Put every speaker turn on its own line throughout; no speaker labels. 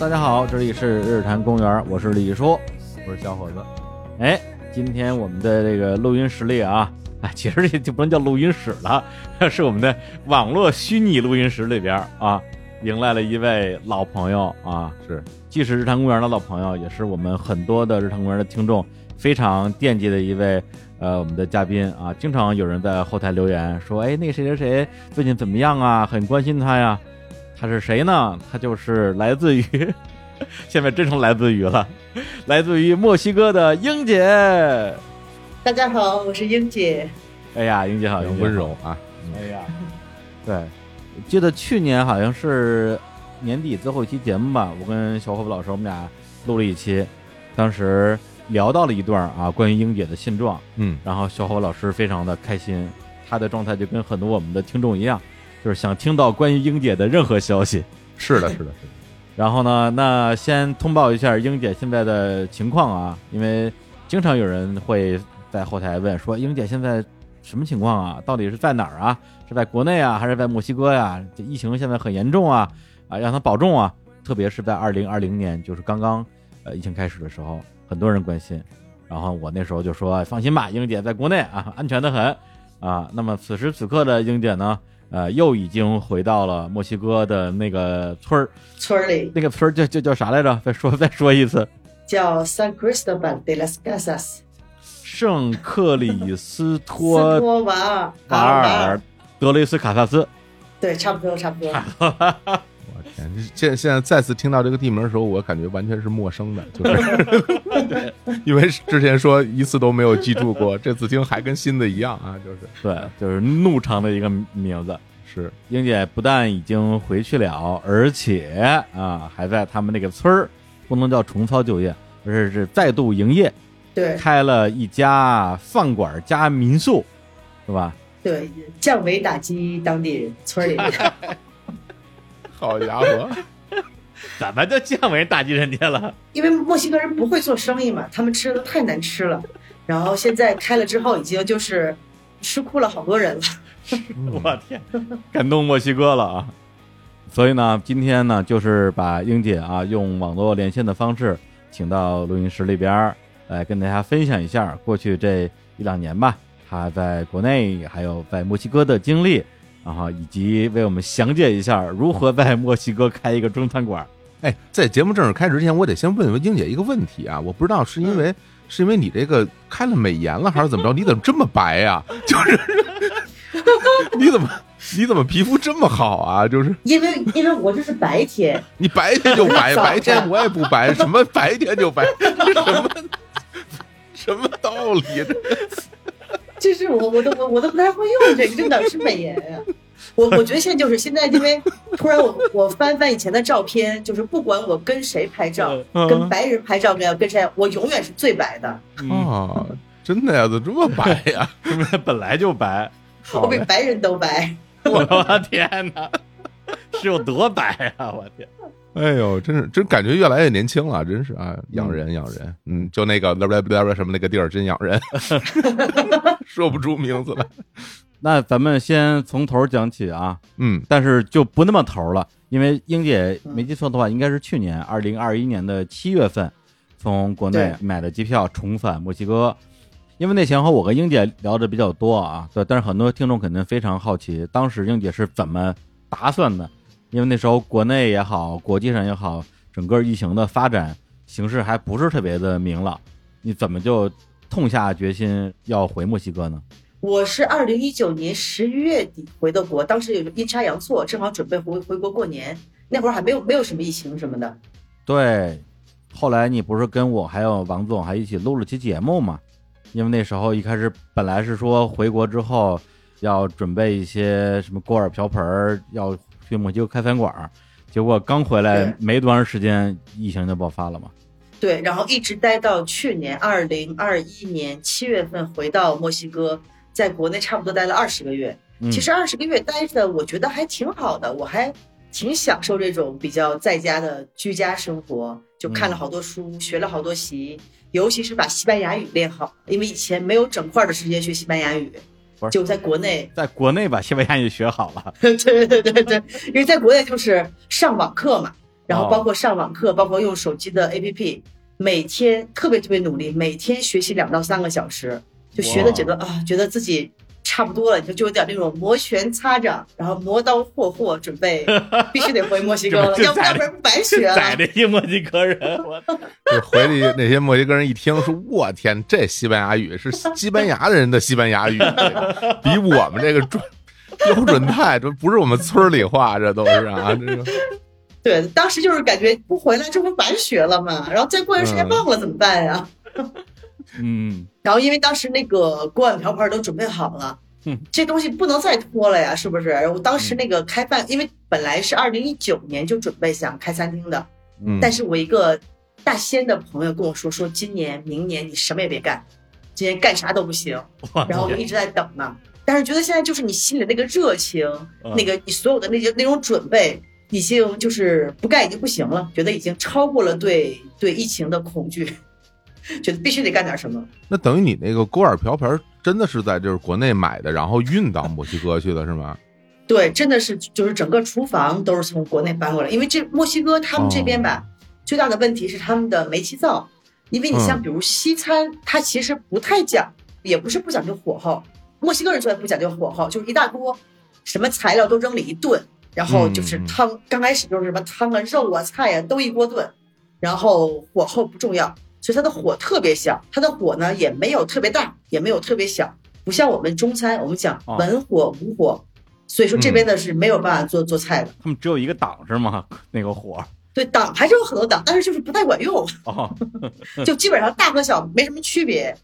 大家好，这里是日坛公园，我是李叔。
我是小伙子，
哎，今天我们的这个录音室里啊，哎，其实这就不能叫录音室了，是我们的网络虚拟录音室里边啊，迎来了一位老朋友啊，
是
既是日坛公园的老朋友，也是我们很多的日坛公园的听众非常惦记的一位呃我们的嘉宾啊，经常有人在后台留言说，哎，那个谁谁谁最近怎么样啊？很关心他呀。他是谁呢？他就是来自于，现在真成来自于了，来自于墨西哥的英姐。
大家好，我是英姐。
哎呀，英姐好，英姐
温柔啊，
哎呀，对，记得去年好像是年底最后一期节目吧，我跟小伙伴老师我们俩录了一期，当时聊到了一段啊关于英姐的现状，
嗯，
然后小伙子老师非常的开心，他的状态就跟很多我们的听众一样，就是想听到关于英姐的任何消息。
是的，是的，是的，
然后呢，那先通报一下英姐现在的情况啊，因为经常有人会在后台问说，英姐现在什么情况啊？到底是在哪儿啊？是在国内啊，还是在墨西哥呀？这疫情现在很严重啊，啊，让她保重啊！特别是在二零二零年，就是刚刚呃疫情开始的时候，很多人关心。然后我那时候就说，放心吧，英姐在国内啊，安全的很啊。那么此时此刻的英姐呢，呃，又已经回到了墨西哥的那个村儿。
村儿里
那个村儿叫叫叫啥来着？再说 再说一次，
叫 San Cristobal de las Casas，
圣克里斯
斯
托
托瓦尔
瓦尔德雷斯卡萨斯。
对，差不多，差不多。
我天，这现现在再次听到这个地名的时候，我感觉完全是陌生的，就是 因为之前说一次都没有记住过，这次听还跟新的一样啊，就是
对，就是怒长的一个名字。
是
英姐不但已经回去了，而且啊，还在他们那个村儿，不能叫重操旧业，而是是再度营业，
对
开了一家饭馆加民宿，是吧？
对，降维打击当地人，村儿里人。
好家伙，
怎么就降维打击人家了？
因为墨西哥人不会做生意嘛，他们吃的太难吃了。然后现在开了之后，已经就是吃哭了好多人了。
我天，感动墨西哥了啊！所以呢，今天呢，就是把英姐啊用网络连线的方式请到录音室里边儿，来跟大家分享一下过去这一两年吧，她在国内还有在墨西哥的经历，然后以及为我们详解一下如何在墨西哥开一个中餐馆。
哎，在节目正式开始之前，我得先问问英姐一个问题啊，我不知道是因为、是因为你这个开了美颜了，还是怎么着？你怎么这么白呀、就是 你怎么你怎么皮肤这么好啊？就是
因为因为我这是白天，
你白天就白，白天我也不白，什么白天就白，什么什么道理？这
就是我我都我我都不太会用这个，这哪是美颜呀、我我觉得现在就是现在，因为突然我我翻翻以前的照片，就是不管我跟谁拍照，
嗯
跟白人拍照跟跟谁，我永远是最白的。
啊，真的呀？怎么这么白呀？
因为本来就白，
我比白人都白。
我的天哪，是有多白啊！我天，
哎呦，真是真感觉越来越年轻了，真是啊，养人养人，嗯，就那个什么那个地儿真养人，说不出名字来，
那咱们先从头讲起啊，
嗯
但是就不那么头了，因为英姐没记错的话，应该是去年二零二一年的七月份，从国内买的机票重返墨西哥。因为那前后我跟英姐聊的比较多啊，对，但是很多听众肯定非常好奇，当时英姐是怎么打算的？因为那时候国内也好，国际上也好，整个疫情的发展形势还不是特别的明朗，你怎么就痛下决心要回墨西哥呢？
我是二零一九年十一月底回的国，当时有阴差阳错，正好准备回回国过年，那会儿还没有没有什么疫情什么的。
对，后来你不是跟我还有王总还一起录了期节目嘛？因为那时候一开始本来是说回国之后要准备一些什么锅碗瓢盆儿，要去墨西哥开餐馆儿，结果刚回来没多长时间，疫情就爆发了嘛。
对，然后一直待到去年二零二一年七月份回到墨西哥，在国内差不多待了二十个月。
嗯、
其实二十个月待着，我觉得还挺好的，我还挺享受这种比较在家的居家生活，就看了好多书，学了好多习，尤其是把西班牙语练好，因为以前没有整块的时间学西班牙语，就在国内。
在国内把西班牙语学好了，
对对对对，因为在国内就是上网课嘛，然后包括上网课，包括用手机的 APP，每天特别特别努力，每天学习两到三个小时，就学的觉得啊，觉得自己差不多了，就就有点那种摩拳擦掌，然后磨刀霍霍，准备 必须得回墨西哥了，要不然不然白学了。
宰这些墨西哥人，我
就回去那些墨西哥人一听说，我天，这西班牙语是西班牙人的西班牙语，比我们这个准标准太，这不是我们村里话，这都是啊，这个
对，当时就是感觉不回来，这不白学了吗？然后再过段时间
嗯
忘了怎么办呀？
嗯
然后因为当时那个锅碗瓢盆都准备好了
嗯，
这东西不能再拖了呀，是不是？我当时那个开饭，因为本来是二零一九年就准备想开餐厅的，
嗯，
但是我一个大仙的朋友跟我说，说今年明年你什么也别干，今年干啥都不行。
我
然后我就一直在等呢，但是觉得现在就是你心里那个热情，
嗯。
那个你所有的那些那种准备，已经就是不干已经不行了，觉得已经超过了对对疫情的恐惧，觉得必须得干点什么。
那等于你那个锅碗瓢盆真的是在就是国内买的，然后运到墨西哥去的是吗？
对，真的是就是整个厨房都是从国内搬过来，因为这墨西哥他们这边吧，最大的问题是他们的煤气灶，因为你像
嗯
比如西餐，它其实不太讲，也不是不讲究火候，墨西哥人做的不讲究火候，就是一大锅，什么材料都扔里一炖，然后就是汤，刚开始就是什么汤啊、肉啊、菜啊都一锅炖，然后火候不重要，所以它的火特别小，它的火呢也没有特别大，也没有特别小，不像我们中餐，我们讲
哦
文火武火，所以说这边呢是没有办法做做菜的。
他们只有一个档是吗？那个火
对，档还是有很多档，但是就是不太管用，
哦，
就基本上大和小没什么区别。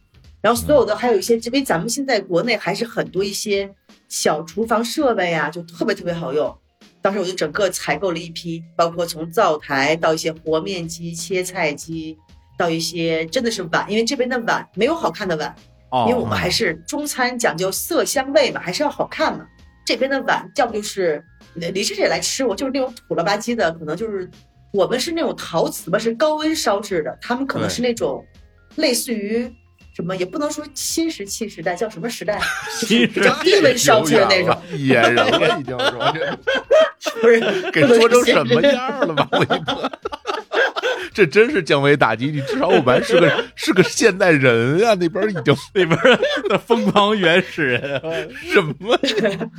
然后所有的还有一些，因为咱们现在国内还是很多一些小厨房设备啊，就特别特别好用。当时我就整个采购了一批，包括从灶台到一些和面机、切菜机，到一些真的是碗，因为这边的碗没有好看的碗，
哦，
因为我们还是中餐讲究色香味嘛，还是要好看嘛。这边的碗要不就是李师姐来吃过，就是那种土了吧唧的，可能就是我们是那种陶瓷吧，是高温烧制的，他们可能是那种类似于什么，也不能说新石器时代，叫什么时代，就是比较低温烧制的那种，
野人了，已经说这
不是
给说成什么样了吧？我一 个，这真是降维打击。你至少我们还是个 是个现代人啊，那边已经
那边的疯狂原始人，
什么呀？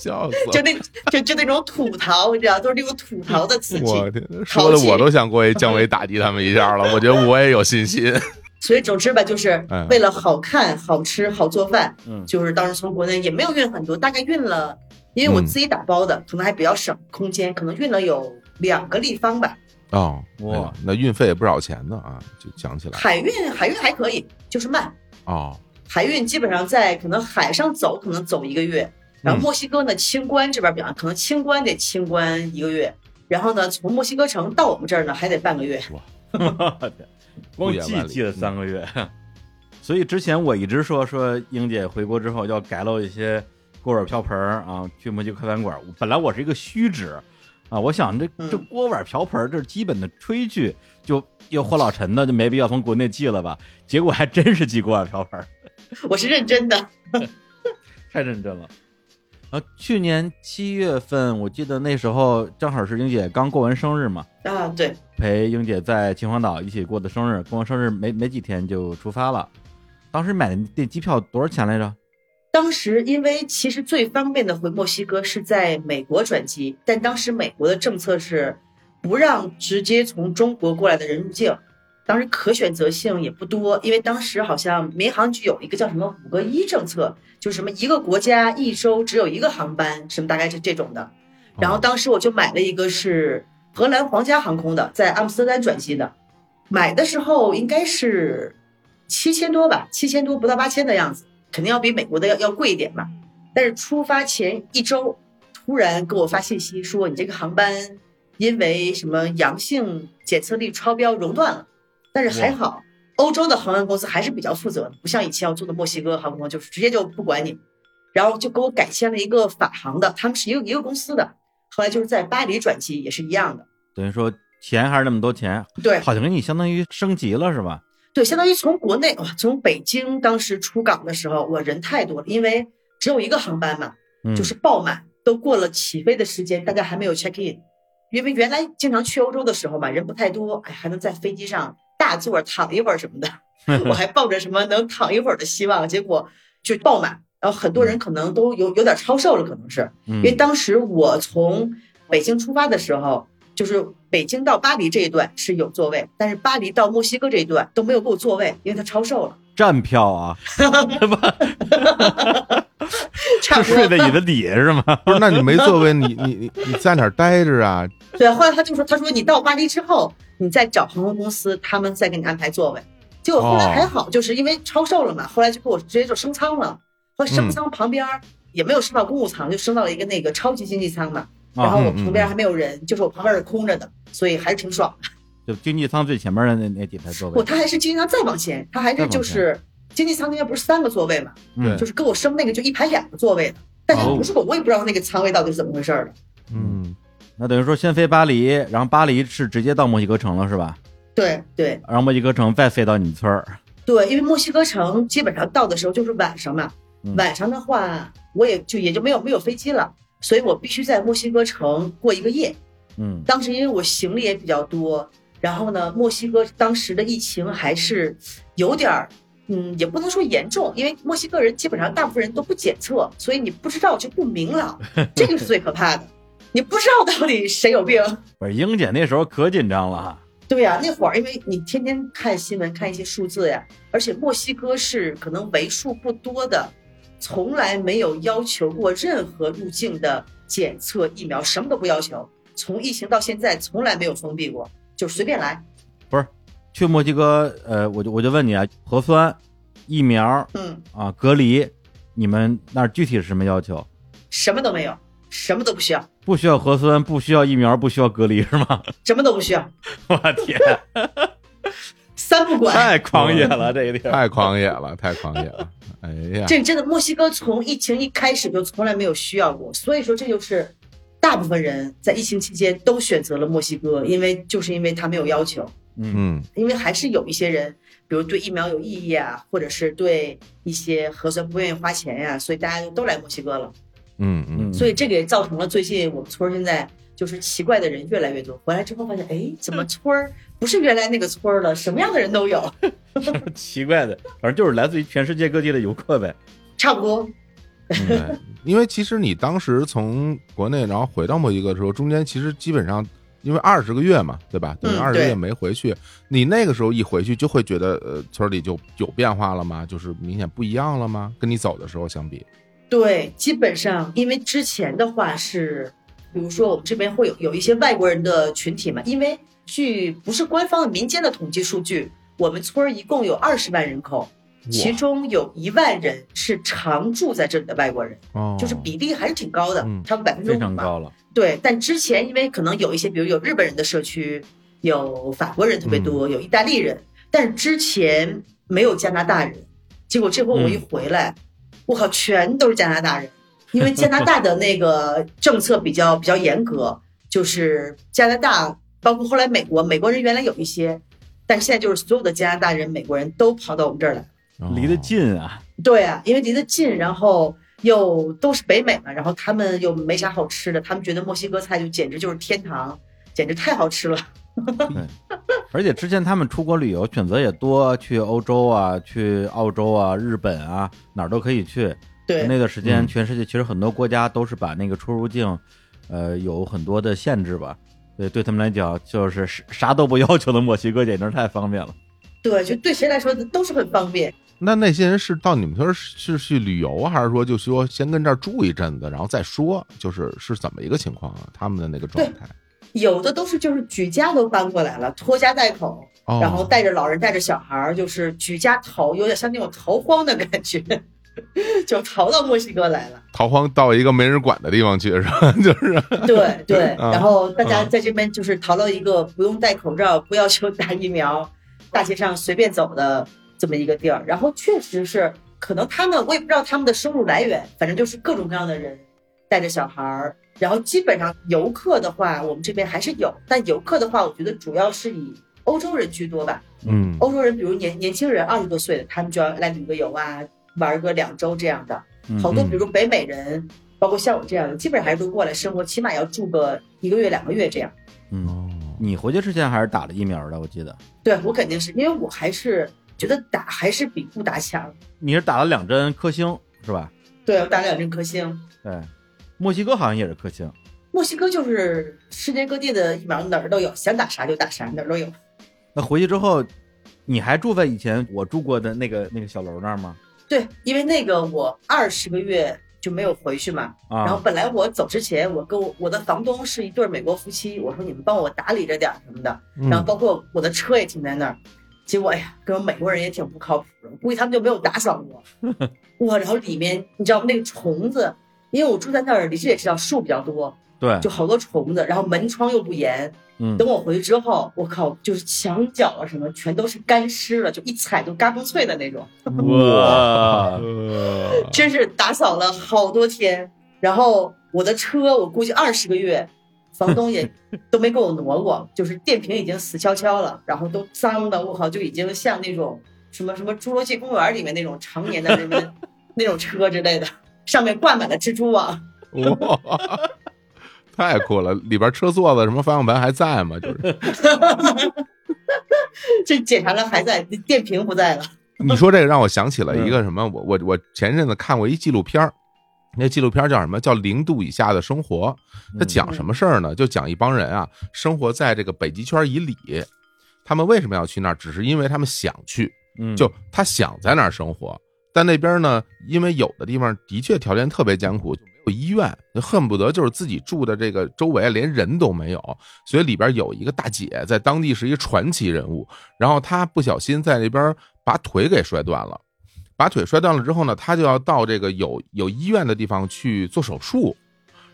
笑死
就！那就就那种土陶，你知道，都是那种土陶的瓷器。
我天，说的我都想过去降维打击他们一下了。我觉得我也有信心。
所以总之吧，就是
嗯
为了好看、好吃、好做饭，
嗯
就是当时从国内也没有运很多，大概运了，因为我
嗯
自己打包的，可能还比较省空间，可能运了有两个立方吧。
哦，
哇
哎那运费也不少钱呢啊！就讲起来
海运海运还可以，就是慢。
哦，
海运基本上在可能海上走，可能走一个月，然后
嗯
墨西哥呢清关这边比方，可能清关得清关一个月，然后呢从墨西哥城到我们这儿呢还得半个月。
光记记了三个月。所以之前我一直说说英姐回国之后要改漏一些锅碗瓢盆啊，去墨西哥餐馆。本来我是一个虚指啊，我想这
嗯
这锅碗瓢盆儿这是基本的炊具，就又霍老陈的，就没必要从国内寄了吧。结果还真是寄锅碗瓢盆儿，
我是认真的，
太认真了。啊，去年七月份，我记得那时候正好是英姐刚过完生日嘛，
啊，对，
陪英姐在秦皇岛一起过的生日，过完生日没没几天就出发了。当时买的那机票多少钱来着？
当时因为其实最方便的回墨西哥是在美国转机，但当时美国的政策是不让直接从中国过来的人入境，当时可选择性也不多，因为当时好像民航局有一个叫什么五个一政策，就什么一个国家一周只有一个航班，什么大概是这种的。然后当时我就买了一个是荷兰皇家航空的，在阿姆斯特丹转机的，买的时候应该是七千多吧，七千多不到八千的样子。肯定要比美国的要要贵一点嘛。但是出发前一周，突然给我发信息说你这个航班因为什么阳性检测率超标熔断了。但是还好，欧洲的航空公司还是比较负责的，不像以前我坐的墨西哥航空，就是直接就不管你，然后就给我改签了一个法航的，他们是一个一个公司的。后来就是在巴黎转机也是一样的，
等于说钱还是那么多钱，
对
好像给你相当于升级了是吧？
对，相当于从国内哇，从北京当时出港的时候，我人太多了，因为只有一个航班嘛，
嗯，
就是爆满，都过了起飞的时间，大家还没有 check in，因为原来经常去欧洲的时候嘛，人不太多，哎，还能在飞机上大坐躺一会儿什么的，我还抱着什么能躺一会儿的希望，结果就爆满，然后很多人可能都有有点超售了，可能是。
嗯
因为当时我从北京出发的时候，就是北京到巴黎这一段是有座位，但是巴黎到墨西哥这一段都没有给我座位，因为它超售了，
站票啊，
差不多。
是睡在椅子底下是吗？
不是，那你没座位，你你你你在哪儿待着啊？
对，后来他就说，他说你到巴黎之后，你再找航空公司，他们再给你安排座位。结果后来
哦
还好，就是因为超售了嘛，后来就给我直接就升舱了。后来
嗯
升舱旁边儿也没有升到公务舱，就升到了一个那个超级经济舱嘛。然后
啊，
我旁边还没有人，就是我旁边是空着的，所以还是挺爽的。
就经济舱最前面的那那几排座位
不，
位，
他还是经济舱再往前，他还是就是经济舱那边不是三个座位嘛，
嗯。
就是跟我升那个就一排两个座位的，但是
哦。
不是我，我也不知道那个舱位到底是怎么回事儿的。
嗯，
那等于说先飞巴黎，然后巴黎是直接到墨西哥城了是吧？
对对。
然后墨西哥城再飞到你村儿，
对，因为墨西哥城基本上到的时候就是晚上嘛，
嗯。
晚上的话我也就也就没有没有飞机了，所以我必须在墨西哥城过一个夜。
嗯
当时因为我行李也比较多，然后呢，墨西哥当时的疫情还是有点儿，嗯，也不能说严重，因为墨西哥人基本上大部分人都不检测，所以你不知道就不明朗，这个是最可怕的，你不知道到底谁有病。
不是英姐那时候可紧张了哈，
对呀、那会儿因为你天天看新闻，看一些数字呀，而且墨西哥是可能为数不多的，从来没有要求过任何入境的检测、疫苗，什么都不要求。从疫情到现在，从来没有封闭过，就随便来。
不是去墨西哥，呃，我就我就问你啊，核酸、疫苗
嗯，
啊、隔离，你们那儿具体是什么要求？
什么都没有，什么都不需要，
不需要核酸，不需要疫苗，不需要隔离是吗？
什么都不需要，
我天，
三不管。
太狂野了这个地儿。
太狂野了，太狂野了。哎呀，
这真的，墨西哥从疫情一开始就从来没有需要过，所以说这就是大部分人在疫情期间都选择了墨西哥，因为就是因为他没有要求。
嗯
嗯
因为还是有一些人，比如对疫苗有异议啊，或者是对一些核酸不愿意花钱呀、所以大家就都来墨西哥了。
嗯嗯
嗯，
所以这个也造成了最近我们村现在就是奇怪的人越来越多。回来之后发现，哎，怎么村儿不是原来那个村儿了？什么样的人都有，
奇怪的，反正就是来自于全世界各地的游客呗。
差不多。
对，因为其实你当时从国内然后回到墨西哥的时候，中间其实基本上因为二十个月嘛，对吧？等于
嗯
二十个月没回去，你那个时候一回去就会觉得呃村里就有变化了吗？就是明显不一样了吗？跟你走的时候相比？
对，基本上因为之前的话是，比如说我们这边会有有一些外国人的群体嘛，因为据不是官方的民间的统计数据，我们村儿一共有二十万人口，其中有一万人是常住在这里的外国人，
哦，
就是比例还是挺高的
嗯，
差不多百分之
非
五
高了。
对，但之前因为可能有一些，比如有日本人的社区，有法国人特别多，有意大利人，但是之前没有加拿大人。结果这回我一回来，我靠，全都是加拿大人，因为加拿大的那个政策比较比较严格，就是加拿大，包括后来美国，美国人原来有一些，但现在就是所有的加拿大人、美国人都跑到我们这儿来。
哦
离得近啊，
对啊，因为离得近，然后又都是北美嘛，然后他们又没啥好吃的，他们觉得墨西哥菜就简直就是天堂，简直太好吃了。
而且之前他们出国旅游选择也多，去欧洲啊，去澳洲啊，日本啊，哪儿都可以去。
对，
那段时间，
嗯
全世界其实很多国家都是把那个出入境，呃，有很多的限制吧。对，对他们来讲，就是啥啥都不要求的墨西哥，简直太方便了。
对，就对谁来说都是很方便。
那那些人是到你们村儿是去旅游，还是说就说先跟这儿住一阵子，然后再说，就是是怎么一个情况啊？他们的那个状态，
有的都是就是举家都搬过来了，拖家带口，
哦、
然后带着老人带着小孩儿，就是举家逃，有点像那种逃荒的感觉，就逃到墨西哥来了。
逃荒到一个没人管的地方去，是吧？就是
对对，
啊
然后大家
啊
在这边就是逃到一个不用戴口罩、不要求打疫苗、大街上随便走的这么一个地儿。然后确实是，可能他们我也不知道他们的收入来源，反正就是各种各样的人带着小孩儿。然后基本上游客的话，我们这边还是有，但游客的话，我觉得主要是以欧洲人居多吧。
嗯
欧洲人，比如年年轻人二十多岁的，他们就要来旅个游啊，玩个两周这样的。
嗯
好多，
嗯
比如北美人，包括像我这样的，基本上还是都过来生活，起码要住个一个月两个月这样。
嗯，
哦，
你回去之前还是打了疫苗的，我记得
对我肯定是因为我还是觉得打还是比不打强。
你是打了两针科兴是吧？
对，我打了两针科兴。
对，墨西哥好像也是科兴。
墨西哥就是世界各地的疫苗哪儿都有，想打啥就打啥，哪儿都有。
那回去之后，你还住在以前我住过的那个那个小楼那儿吗？
对，因为那个我二十个月就没有回去嘛。然后
啊，
本来我走之前，我跟我我的房东是一对美国夫妻，我说你们帮我打理着点什么的。
嗯
然后包括我的车也停在那儿，结果哎呀，跟美国人也挺不靠谱的，估计他们就没有打扫过。哇，然后里面你知道吗？那个虫子，因为我住在那儿，你这也知道树比较多，
对，
就好多虫子，然后门窗又不严。
嗯
等我回去之后，我靠，就是墙角啊什么全都是干湿了，就一踩都嘎嘣脆的那种，
哇，
呃
真是打扫了好多天。然后我的车，我估计二十个月，房东也 都没给我挪过，就是电瓶已经死翘翘了，然后都脏的，我靠，就已经像那种什么什么侏罗纪公园里面那种常年的那种那种车之类的，上面挂满了蜘蛛网。
哇，太酷了！里边车座子什么方向盘还在吗？就是
这检查了还在，电瓶不在了。
你说这个让我想起了一个什么？我我我前阵子看过一纪录片儿那纪录片叫什么？叫《零度以下的生活》。它讲什么事儿呢？就讲一帮人啊，生活在这个北极圈以里，他们为什么要去那儿？只是因为他们想去，
嗯，
就他想在那儿生活。但那边呢，因为有的地方的确条件特别艰苦，就没有医院，恨不得就是自己住的这个周围连人都没有，所以里边有一个大姐，在当地是一传奇人物。然后她不小心在那边把腿给摔断了，把腿摔断了之后呢，她就要到这个有有医院的地方去做手术。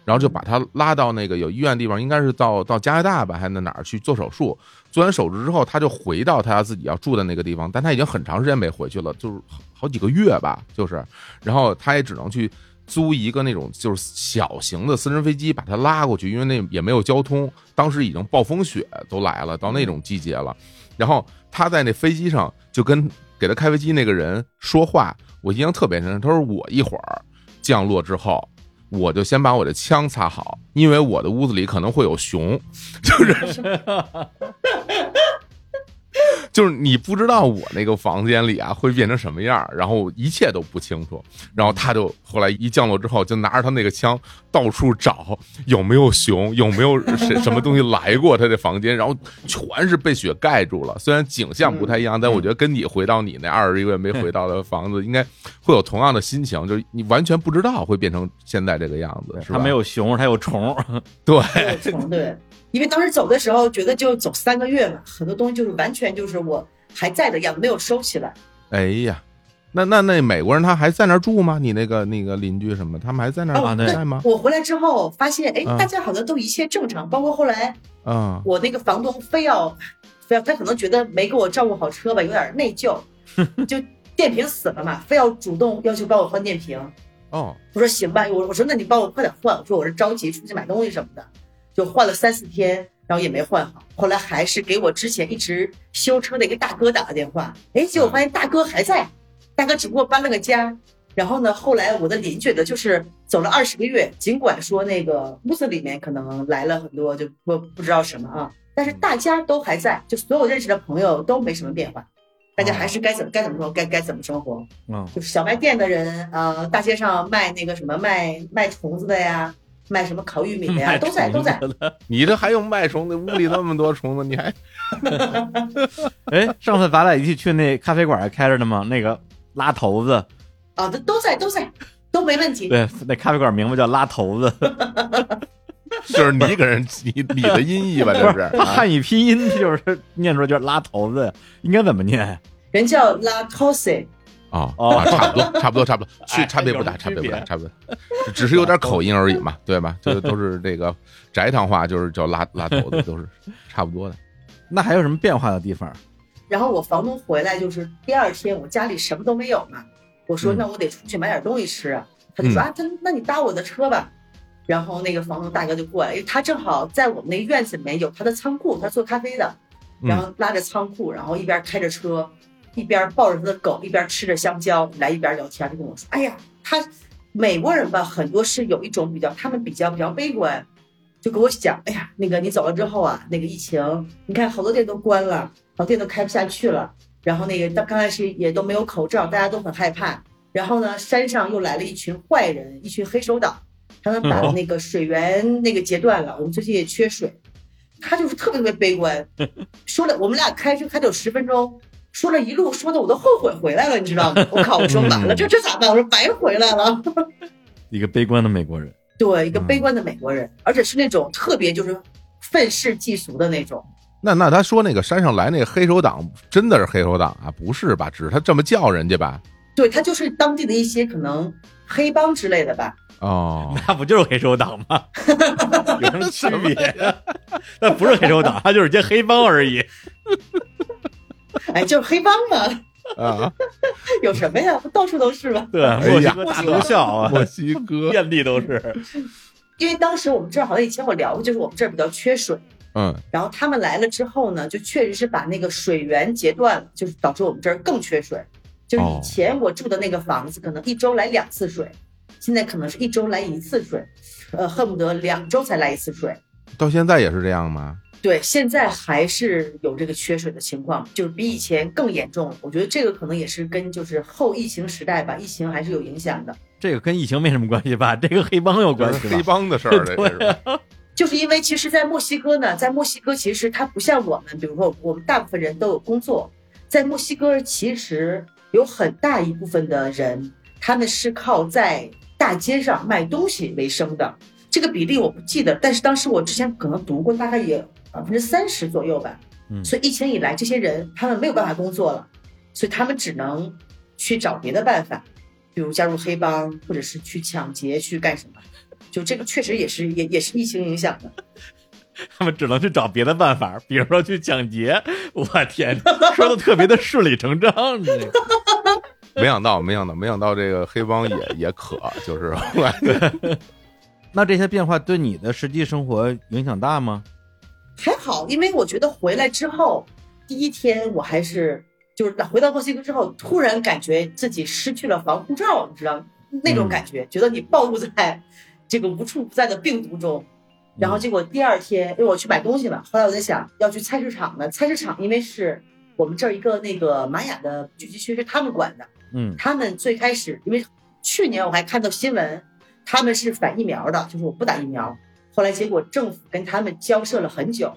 然后就把她拉到那个有医院的地方，应该是到到加拿大吧，还是哪儿去做手术？做完手术之后，她就回到她自己要住的那个地方，但她已经很长时间没回去了，就是好几个月吧，就是，然后她也只能去租一个那种就是小型的私人飞机把她拉过去，因为那也没有交通，当时已经暴风雪都来了，到那种季节了，然后他在那飞机上就跟给他开飞机那个人说话，我印象特别深，他说我一会儿降落之后。我就先把我的枪擦好，因为我的屋子里可能会有熊，就是就是你不知道我那个房间里啊会变成什么样，然后一切都不清楚。然后他就后来一降落之后，就拿着他那个枪到处找有没有熊，有没有什什么东西来过他的房间，然后全是被雪盖住了。虽然景象不太一样，但我觉得跟你回到你那二十一个月没回到的房子，应该会有同样的心情，就是你完全不知道会变成现在这个样子，
他？没有熊，他有虫。
对，
虫对，因为当时走的时候觉得就走三个月嘛，很多东西就是完全就是我还在的样子，没有收起来。
哎呀，那那那美国人他还在那儿住吗？你那个那个邻居什么，他们还在那儿
啊对
在吗？
我回来之后发现，哎
嗯，
大家好像都一切正常，包括后来
啊，
我那个房东非要非要，他可能觉得没给我照顾好车吧，有点内疚，就电瓶死了嘛，非要主动要求帮我换电瓶。
哦，
我说行吧，我我说那你帮我快点换，我说我是着急出去买东西什么的，就换了三四天，然后也没换好，后来还是给我之前一直修车的一个大哥打了电话，哎，结果发现大哥还在，大哥只不过搬了个家。然后呢，后来我的邻居的就是走了二十个月，尽管说那个屋子里面可能来了很多就不不知道什么啊，但是大家都还在，就所有认识的朋友都没什么变化，大家还是该怎么该怎么说该该怎么生活。
嗯，
就是小卖店的人，呃，大街上卖那个什么卖卖虫子的呀，卖什么烤玉米的呀，都在都在。
你这还用卖虫子？屋里那么多虫子，你还
哎，上次咱俩一起去那咖啡馆还开着呢吗？那个拉头子，
啊，都都在都在，都没问题。
对，那咖啡馆名字叫拉头子，
就是你给人你你的音译吧？这是
它汉语拼音就是念出来就是拉头子，应该怎么念？
人叫 Tosse，
啊
哦。
啊，差不多，差不多，差不多，区
哎
差别不大，差别不大，差不多，只是有点口音而已嘛，对吧？这 都是这个翟堂话，就是叫拉拉头子，都是差不多的。
那还有什么变化的地方？
然后我房东回来就是第二天，我家里什么都没有嘛，我说
嗯。
那我得出去买点东西吃啊，他就说
嗯。
啊，他那你搭我的车吧。然后那个房东大哥就过来，因为他正好在我们那院子里面有他的仓库，他做咖啡的，
嗯。
然后拉着仓库，然后一边开着车，一边抱着他的狗，一边吃着香蕉，来一边聊天，就跟我说：“哎呀，他美国人吧，很多是有一种比较，他们比较比较悲观，就跟我讲，哎呀，那个你走了之后啊，那个疫情，你看好多店都关了，好多店都开不下去了，然后那个刚刚开始也都没有口罩，大家都很害怕，然后呢，山上又来了一群坏人，一群黑手党，他们把那个水源那个截断了，我们最近也缺水，他就是特别特别悲观，说了我们俩开车开了有十分钟。说了一路，说的我都后悔回来了，你知道吗？我靠！我说完了，这这咋办？我说白回来了。
一个悲观的美国人，
对，一个悲观的美国人，而且是那种特别就是愤世嫉俗的那种。
那那他说那个山上来那个黑手党真的是黑手党啊？不是吧？只是他这么叫人家吧？
对他就是当地的一些可能黑帮之类的吧？
哦，
那不就是黑手党吗？有什么区别？那不是黑手党，他就是些黑帮而已。
哎，就是黑帮嘛，
啊，
有什么呀？不到处都是吗？
对，墨西哥大毒枭啊，
墨西哥
遍地都是。
因为当时我们这儿好像以前我聊过，就是我们这儿比较缺水，
嗯，
然后他们来了之后呢，就确实是把那个水源截断了，就是导致我们这儿更缺水。就是以前我住的那个房子，可能一周来两次水，现在可能是一周来一次水，呃，恨不得两周才来一次水。
到现在也是这样吗？
对，现在还是有这个缺水的情况，就是比以前更严重了。我觉得这个可能也是跟就是后疫情时代吧，疫情还是有影响的。
这个跟疫情没什么关系吧？这个黑帮有关系，
黑帮的事儿，
对，
就是因为其实，在墨西哥呢，在墨西哥其实它不像我们，比如说我们大部分人都有工作，在墨西哥其实有很大一部分的人，他们是靠在大街上卖东西为生的。这个比例我不记得，但是当时我之前可能读过，大概也。百分之三十左右吧，
嗯，
所以疫情以来，这些人他们没有办法工作了，所以他们只能去找别的办法，比如加入黑帮，或者是去抢劫，去干什么？就这个确实也是也也是疫情影响的，
他们只能去找别的办法，比如说去抢劫。我天，说的特别的顺理成章，这个
没想到，没想到，没想到这个黑帮也也可，就是
那这些变化对你的实际生活影响大吗？
还好，因为我觉得回来之后，第一天我还是就是回到墨西哥之后，突然感觉自己失去了防护罩，你知道那种感觉，觉得你暴露在这个无处不在的病毒中。然后结果第二天，因为我去买东西嘛，后来我在想要去菜市场呢。菜市场因为是我们这儿一个那个玛雅的聚集区，是他们管的。
嗯，
他们最开始因为去年我还看到新闻，他们是反疫苗的，就是我不打疫苗。后来结果政府跟他们交涉了很久，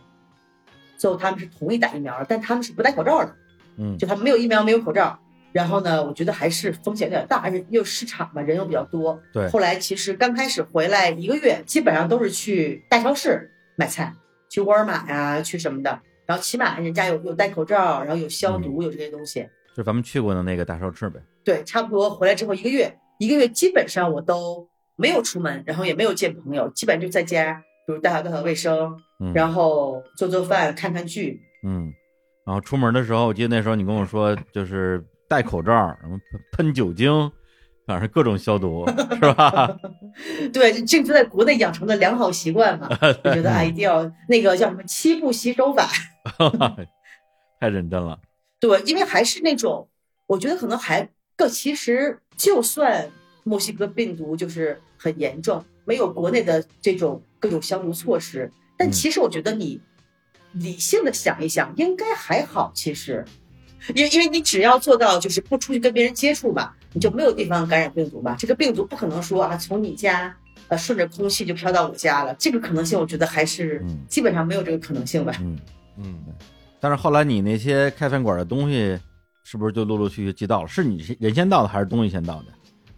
最后他们是同意打疫苗，但他们是不戴口罩的，
嗯，
就他们没有疫苗没有口罩。然后呢，我觉得还是风险有点大，而且又市场嘛，人又比较多。
对。
后来其实刚开始回来一个月，基本上都是去大超市买菜，去沃尔玛呀，去什么的。然后起码人家有有戴口罩，然后有消毒，有这些东西。
就咱们去过的那个大超市呗。
对，差不多回来之后一个月，一个月基本上我都。没有出门，然后也没有见朋友，基本就在家，比如打扫打扫卫生，然后做做饭、看看剧。
嗯，然后出门的时候，我记得那时候你跟我说，就是戴口罩，然后喷酒精，反正各种消毒，是吧？
对，这就在国内养成的良好习惯嘛。我觉得啊，一定要那个叫什么七步洗手法，
太认真了。
对，因为还是那种，我觉得可能还更，其实就算。墨西哥病毒就是很严重，没有国内的这种各种消毒措施。但其实我觉得你理性的想一想，应该还好。其实，因为因为你只要做到就是不出去跟别人接触嘛，你就没有地方感染病毒嘛。这个病毒不可能说啊从你家呃顺着空气就飘到我家了，这个可能性我觉得还是基本上没有这个可能性吧。
嗯嗯。但是后来你那些开饭馆的东西是不是就陆陆续续寄到了？是你人先到的还是东西先到的？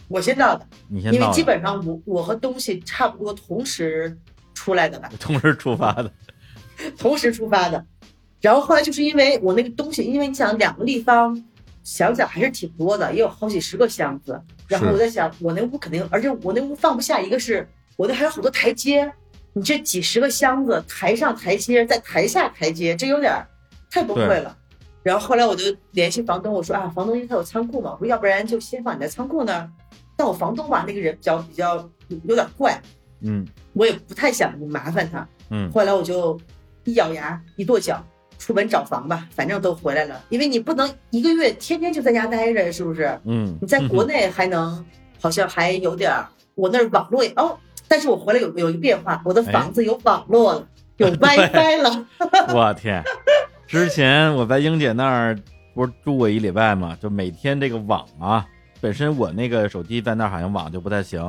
我先到的，
你先
因为基本上我我和东西差不多同时出来的吧，
同时出发的，
同时出发的。然后后来就是因为我那个东西，因为你想两个立方，想想还是挺多的，也有好几十个箱子。然后我在想，我那屋肯定，而且我那屋放不下，一个是我那还有好多台阶，你这几十个箱子，台上台阶，在台下台阶，这有点太崩溃了。然后后来我就联系房东，我说啊，房东因为他有仓库嘛，我说要不然就先放你在仓库那儿。但我房东吧，那个人比较比较有点怪，
嗯，
我也不太想麻烦他，
嗯。
后来我就一咬牙一跺脚，出门找房吧，反正都回来了，因为你不能一个月天天就在家待着，是不是？
嗯。
你在国内还能好像还有点儿，我那儿网络也哦，但是我回来有有一个变化，我的房子有网络了，有 WiFi 了。
我天！之前我在英姐那儿不是住过一礼拜嘛，就每天这个网啊，本身我那个手机在那儿好像网就不太行，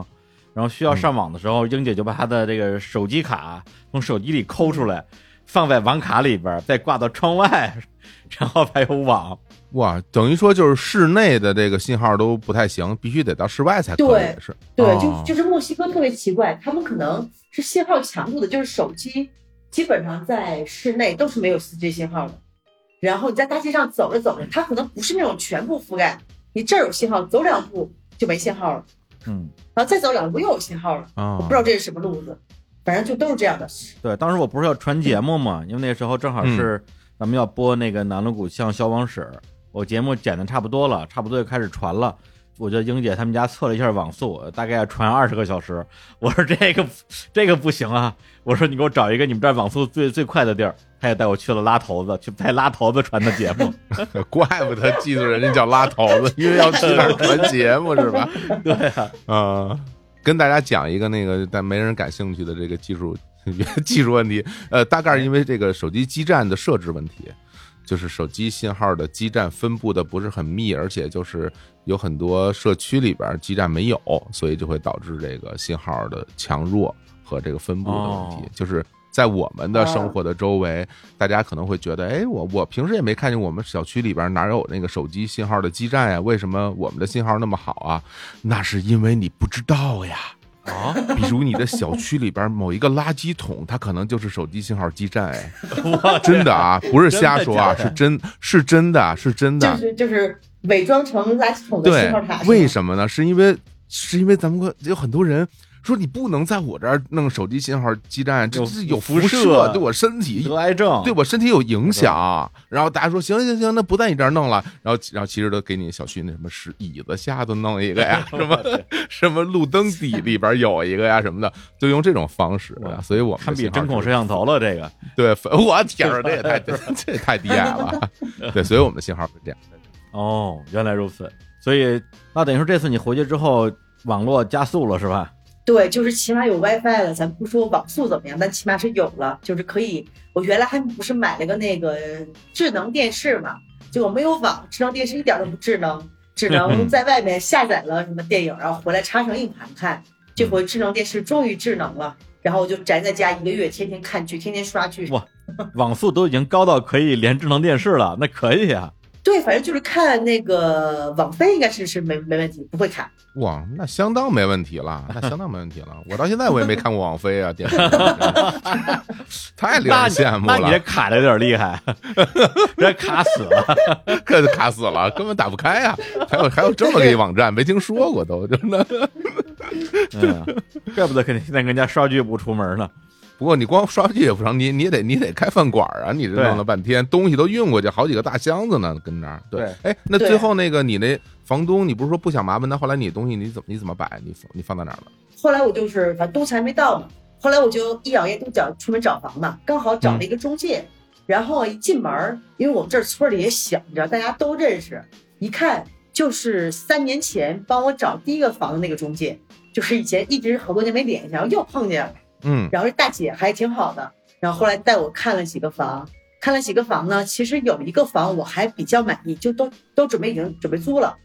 然后需要上网的时候，英姐就把她的这个手机卡从手机里抠出来，放在网卡里边儿，再挂到窗外，然后才有网。
哇，等于说就是室内的这个信号都不太行，必须得到室外才可以，
对
是
对，
哦
就就是墨西哥特别奇怪，他们可能是信号强度的，就是手机基本上在室内都是没有 4G 信号的。然后你在大街上走着走着，它可能不是那种全部覆盖，你这儿有信号，走两步就没信号了，
嗯，
然后再走两步又有信号了。啊我
啊
不知道这是什么路子，反正就都是这样的。
对，当时我不是要传节目嘛，因为那时候正好是咱们要播那个南锣鼓巷消亡史，我节目剪的差不多了，差不多就开始传了。我觉得英姐他们家测了一下网速，大概要传二十个小时。我说这个这个不行啊，我说你给我找一个你们这儿网速最最快的地儿。他也带我去了拉头子，去拍拉头子传的节目。
怪不得记住人家叫拉头子，因为要去那儿传节目是吧？
对啊，
啊，跟大家讲一个那个但没人感兴趣的这个技术 技术问题，呃，大概是因为这个手机基站的设置问题，就是手机信号的基站分布的不是很密，而且就是有很多社区里边基站没有，所以就会导致这个信号的强弱和这个分布的问题，
哦
就是。在我们的生活的周围，大家可能会觉得，哎，我我平时也没看见我们小区里边哪有那个手机信号的基站呀？为什么我们的信号那么好啊？那是因为你不知道呀。
啊，
比如你的小区里边某一个垃圾桶，它可能就是手机信号基站，哎，真的啊，不是瞎说啊，是真是真的，是真
就
的。
是就是伪装成垃圾桶的信号塔，，
为什么呢？是因为是因为咱们国有很多人说你不能在我这儿弄手机信号基站，这
有
这有
辐
射，对我身体
得癌症，
对我身体有影响。然后大家说行行行，那不在你这儿弄了。然后然后其实都给你小区那什么是椅子下头弄一个呀，什么什么路灯底里边有一个呀什么的，就用这种方式。所以我们的
堪比针孔摄像头了。这个
对，我天儿，这也太 这也太低矮了。对，所以我们的信号是这样。
哦，原来如此。所以那等于说这次你回去之后，网络加速了是吧？
对，就是起码有 WiFi 了，咱不说网速怎么样，但起码是有了，就是可以。我原来还不是买了个那个智能电视嘛，结果没有网，智能电视一点都不智能，只能在外面下载了什么电影，然后回来插上硬盘看。这回智能电视终于智能了，然后我就宅在家一个月，天天看剧，天天刷剧。
哇网速都已经高到可以连智能电视了，那可以啊。
对，反正就是看那个网飞，应该是是没没问题，不会卡。
哇，那相当没问题了，那相当没问题了。我到现在我也没看过网飞啊，电视 太令人羡慕
那你这，卡的有点厉害，这卡死了。
这卡死了，根本打不开啊、还有还有这么个网站，没听说过都真的。
嗯，怪不得肯定现在跟人家刷剧不出门呢。
不过你光刷剧也不成，你你也得你得开饭馆啊！你这弄了半天，东西都运过去好几个大箱子呢，跟那儿。
对，
哎，那最后那个你那房东，你不是说不想麻烦他？后来你东西你怎么你怎么摆？你放你放到哪儿了？
后来我就是反正东西还没到嘛，后来我就一咬牙跺脚出门找房嘛，刚好找了一个中介，然后一进门儿，因为我们这儿村里也小，你知道大家都认识，一看就是三年前帮我找第一个房的那个中介，就是以前一直好多年没联系，然后又碰见了，
嗯
然后这大姐还挺好的，然后后来带我看了几个房，看了几个房呢，其实有一个房我还比较满意，就都都准备已经准备租了。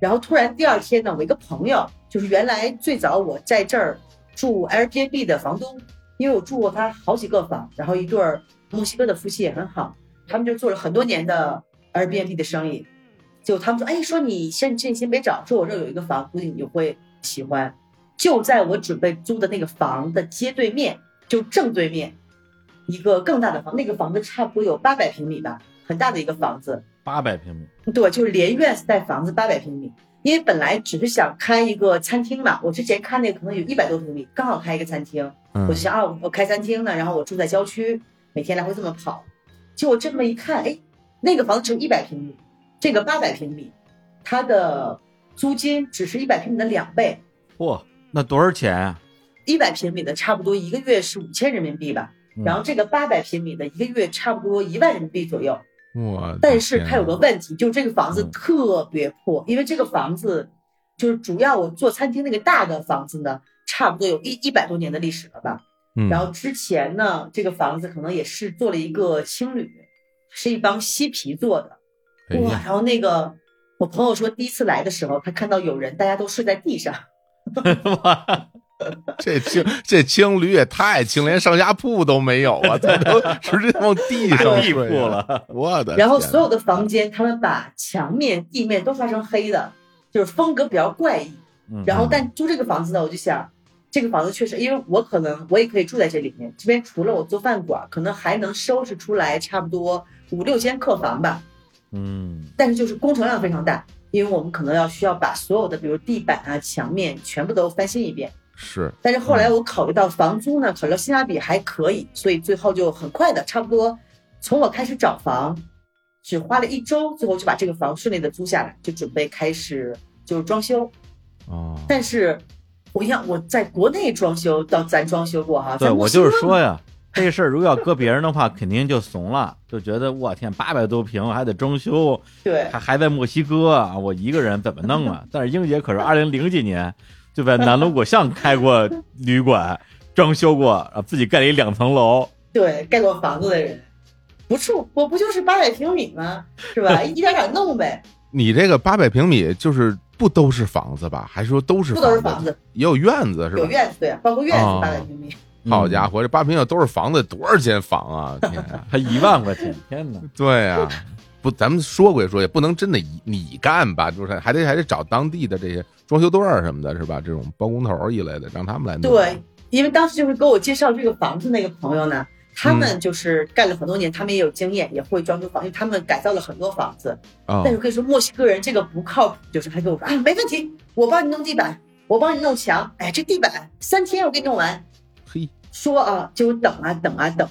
然后突然第二天呢，我一个朋友，就是原来最早我在这儿住 Airbnb 的房东，因为我住过他好几个房，然后一对墨西哥的夫妻也很好，他们就做了很多年的 Airbnb 的生意。就他们说，哎，说你先这你先别找，说我这有一个房，估计你就会喜欢。就在我准备租的那个房的街对面，就正对面，一个更大的房，那个房子差不多有八百平米吧，很大的一个房子。
八百平米，
对，就是连院子带房子八百平米。因为本来只是想开一个餐厅嘛，我之前看那个可能有一百多平米，刚好开一个餐厅。
嗯
我就想啊，我我开餐厅呢，然后我住在郊区，每天来回这么跑。结果这么一看，哎，那个房子只有一百平米，这个八百平米，它的租金只是一百平米的两倍。
嚯，那多少钱啊？
一百平米的差不多一个月是五千人民币吧，
嗯
然后这个八百平米的一个月差不多一万人民币左右。
哇
但是它有个问题，就是这个房子
嗯
特别破，因为这个房子就是主要我做餐厅那个大的房子呢，差不多有一一百多年的历史了吧。
嗯，
然后之前呢，这个房子可能也是做了一个青旅，是一帮嬉皮做的。哇！
哎，
然后那个我朋友说，第一次来的时候，他看到有人大家都睡在地上，
这青这青旅也太青，连上下铺都没有啊，他都直接往地上
地
睡啊
铺了，
我的天！
然后所有的房间他们把墙面、地面都刷成黑的，就是风格比较怪异。
嗯
然后但租这个房子呢，我就想。这个房子确实，因为我可能我也可以住在这里面。这边除了我做饭馆，可能还能收拾出来差不多五六间客房吧。
嗯
但是就是工程量非常大，因为我们可能要需要把所有的，比如地板啊、墙面全部都翻新一遍。
是
但是后来我考虑到房租呢，考虑到性价比还可以，所以最后就很快的，差不多从我开始找房，只花了一周，最后就把这个房顺利的租下来，就准备开始就是装修。
哦，
但是我想，我在国内装修到咱装修过哈，
对我就是说呀，这事儿如果要搁别人的话，肯定就怂了，就觉得我天，八百多平还得装修，
对
还还在墨西哥啊，我一个人怎么弄啊？但是英姐可是二零零几年就在南锣鼓巷开过旅馆，装修过，啊，自己盖了一两层楼，
对盖过房子的人，不是我不就是八百平米吗？是吧？一点点弄呗，
你这个八百平米就是不都是房子吧？还是说都是
不都是房子，
也有院子是吧？
有院子对啊，包括院子
哦
八百平米。
好家伙，这八平要都是房子，多少间房啊？天啊！
还一万块钱，天哪！
对呀、不，咱们说归说，也不能真的你你干吧，就是还得还得找当地的这些装修队儿什么的，是吧？这种包工头儿一类的，让他们来弄。
对，因为当时就是给我介绍这个房子那个朋友呢，他
嗯
们就是干了很多年，他们也有经验，也会装修房，因为他们改造了很多房子。
啊
但是可以说，墨西哥人这个不靠谱，就是他跟我说啊，没问题，我帮你弄地板，我帮你弄墙，哎，这地板三天我给你弄完。
嘿，
说啊，就等啊等啊等，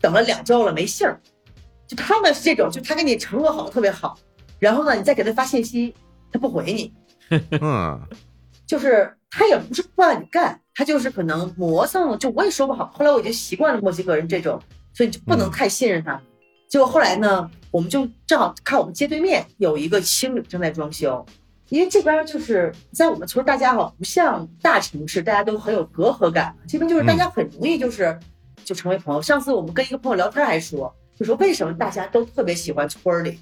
等了两周了没信儿，就他们是这种，就他给你承诺好的特别好，然后呢，你再给他发信息，他不回你，
嗯，
就是他也不是不让你干，他就是可能磨蹭了，就我也说不好。后来我已经习惯了墨西哥人这种，所以就不能太信任他。结果后来呢，我们就正好看我们街对面有一个青旅正在装修，因为这边就是在我们村，大家哈不像大城市，大家都很有隔阂感，这边就是大家很容易就是、就成为朋友。上次我们跟一个朋友聊天还说，就说为什么大家都特别喜欢村儿里，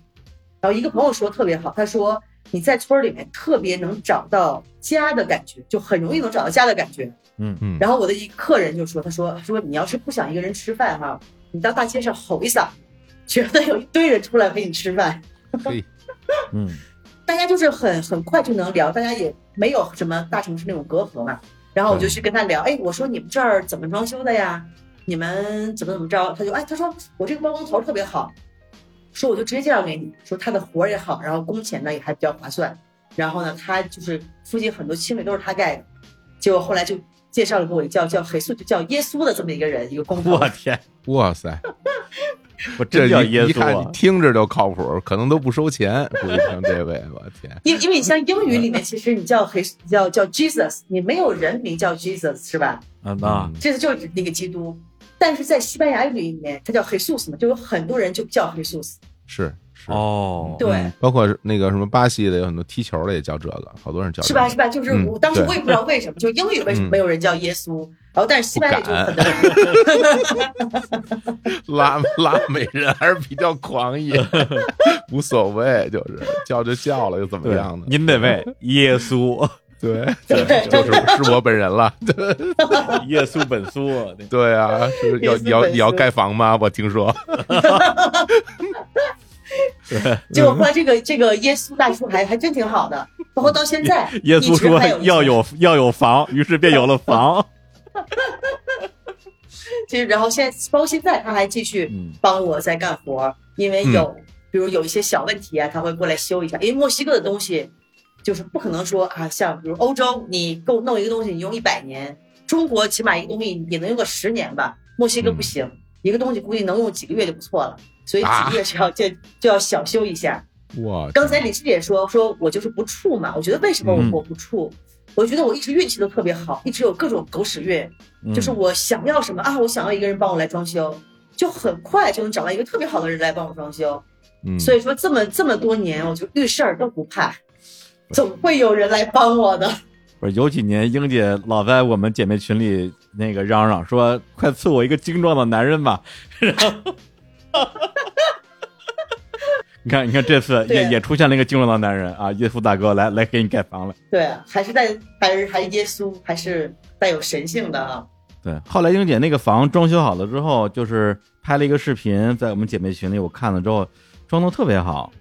然后一个朋友说特别好，他说你在村儿里面特别能找到家的感觉，就很容易能找到家的感觉。
嗯
嗯
然后我的一客人就说，他说他说你要是不想一个人吃饭哈，你到大街上吼一嗓子，觉得有一堆人出来陪你吃饭，
嘿，
嗯
大家就是很很快就能聊，大家也没有什么大城市那种隔阂嘛。然后我就去跟他聊，哎，我说你们这儿怎么装修的呀？你们怎么怎么着？他就哎，他说我这个包工头特别好，说我就直接介绍给你，说他的活儿也好，然后工钱呢也还比较划算。然后呢，他就是附近很多青旅都是他盖的，结果后来就介绍了给我一个叫叫黑素，就叫耶稣的这么一个人，一个工头。
我天，
哇塞，
我
这
真叫耶
一一看
稣啊！
听着就靠谱，可能都不收钱。估计像这位，我天，
因因为你像英语里面，其实你叫黑叫叫 Jesus，你没有人名叫 Jesus 是吧？
啊那
嗯
这就是那个基督。但是在西班牙语里面，它叫 Jesus 嘛，就有很多人就叫 Jesus。
是是，
哦，
对
嗯包括那个什么巴西的有很多踢球的也叫这个，好多人叫这个
是吧？是吧？就是
嗯
我当时我也不知道为什么，就英语为什么
嗯
没有人叫耶稣，然后但是西班牙语就。
拉拉美人还是比较狂野，无所谓，就是叫就叫了，又怎么
对
样呢？
您得为耶稣，
对，
对
就是是我本人了。
耶稣本苏，
对啊，是要你要你要盖房吗？我听说，
结果后来这个这个耶稣大叔还还真挺好的，包括到现在，
耶稣说要有要有房，于是便有了房。
其实然后现在包括现在他还继续
嗯
帮我在干活儿，因为
嗯
有、比如有一些小问题啊，他会过来修一下。因为墨西哥的东西就是不可能说啊，像比如欧洲，你给我弄一个东西，你用一百年，中国起码一个东西也能用个十年吧，墨西哥不行，一个东西估计能用几个月就不错了，所以几个月就要就就要小修一下。
哇，
刚才李师姐说说我就是不处嘛，我觉得为什么我
嗯
我不怵？我觉得我一直运气都特别好，一直有各种狗屎运，
嗯
就是我想要什么啊，我想要一个人帮我来装修，就很快就能找到一个特别好的人来帮我装修。
嗯，
所以说这么这么多年，我就遇事儿都不怕。总会有人来帮我的。
不是有几年英姐老在我们姐妹群里那个嚷嚷说：“快赐我一个精壮的男人吧！”然后，你看，你看这次也也出现了一个精壮的男人啊，耶稣大哥来来给你盖房了。
对，还是带还是还耶稣，还是带有神性的啊。
对，后来英姐那个房装修好了之后，就是拍了一个视频，在我们姐妹群里我看了之后，装的特别好，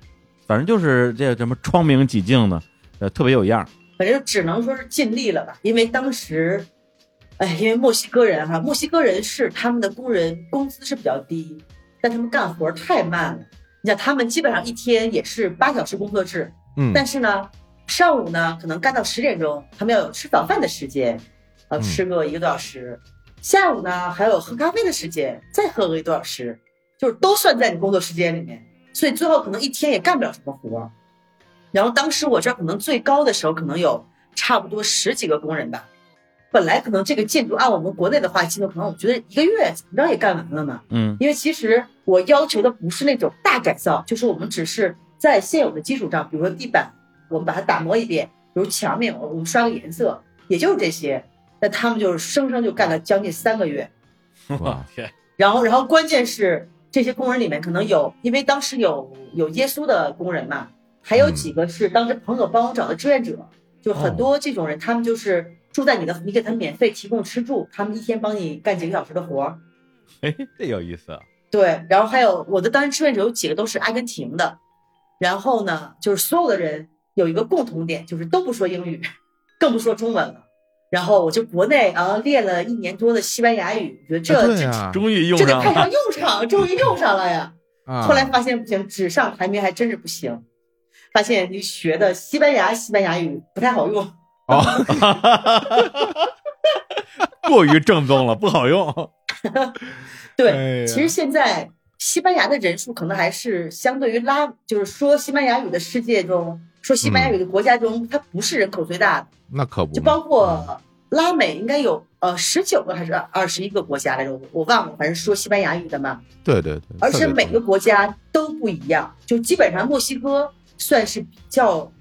反正就是这什么窗明几净的，呃，特别有样儿。
反正只能说是尽力了吧，因为当时，哎，因为墨西哥人哈，墨西哥人是他们的工人工资是比较低，但他们干活太慢了。你想，他们基本上一天也是八小时工作制，
嗯。
但是呢，上午呢可能干到十点钟，他们要有吃早饭的时间，呃，
嗯。
吃个一个多小时，下午呢还有喝咖啡的时间，再喝个一个多小时，就是都算在你工作时间里面，所以最后可能一天也干不了什么活儿。然后当时我这儿可能最高的时候可能有差不多十几个工人吧，本来可能这个进度按我们国内的话进度，可能我觉得一个月怎么着也干完了呢。
嗯
因为其实我要求的不是那种大改造，就是我们只是在现有的基础上，比如说地板，我们把它打磨一遍，比如墙面，我们刷个颜色，也就是这些。那他们就是生生就干了将近三个月，
哇
天，
然后，然后关键是这些工人里面可能有，因为当时有有耶稣的工人嘛，还有几个是当时朋友帮我找的志愿者，就很多这种人，他们就是住在你的，你给他们免费提供吃住，他们一天帮你干几个小时的活儿。
哎，这有意思啊。
对，然后还有我的当时志愿者有几个都是阿根廷的，然后呢，就是所有的人有一个共同点，就是都不说英语，更不说中文了。然后我就国内啊练了一年多的西班牙语，我觉得这、
对呀，
终于用
这得，派上用场，终于用上了呀。
啊
后来发现不行，纸上谈兵还真是不行。发现你学的西班牙西班牙语不太好用，
哦，
过于正宗了，不好用。
对，其实现在西班牙的人数可能还是相对于拉，就是说西班牙语的世界中，说西班牙语的国家中，它不是人口最大的，
那可不，
就包括拉美应该有呃十九个还是二十一个国家来着，我我忘了，反正说西班牙语的嘛。
对对对，
而且每个国家都不一样，就基本上墨西哥算是比较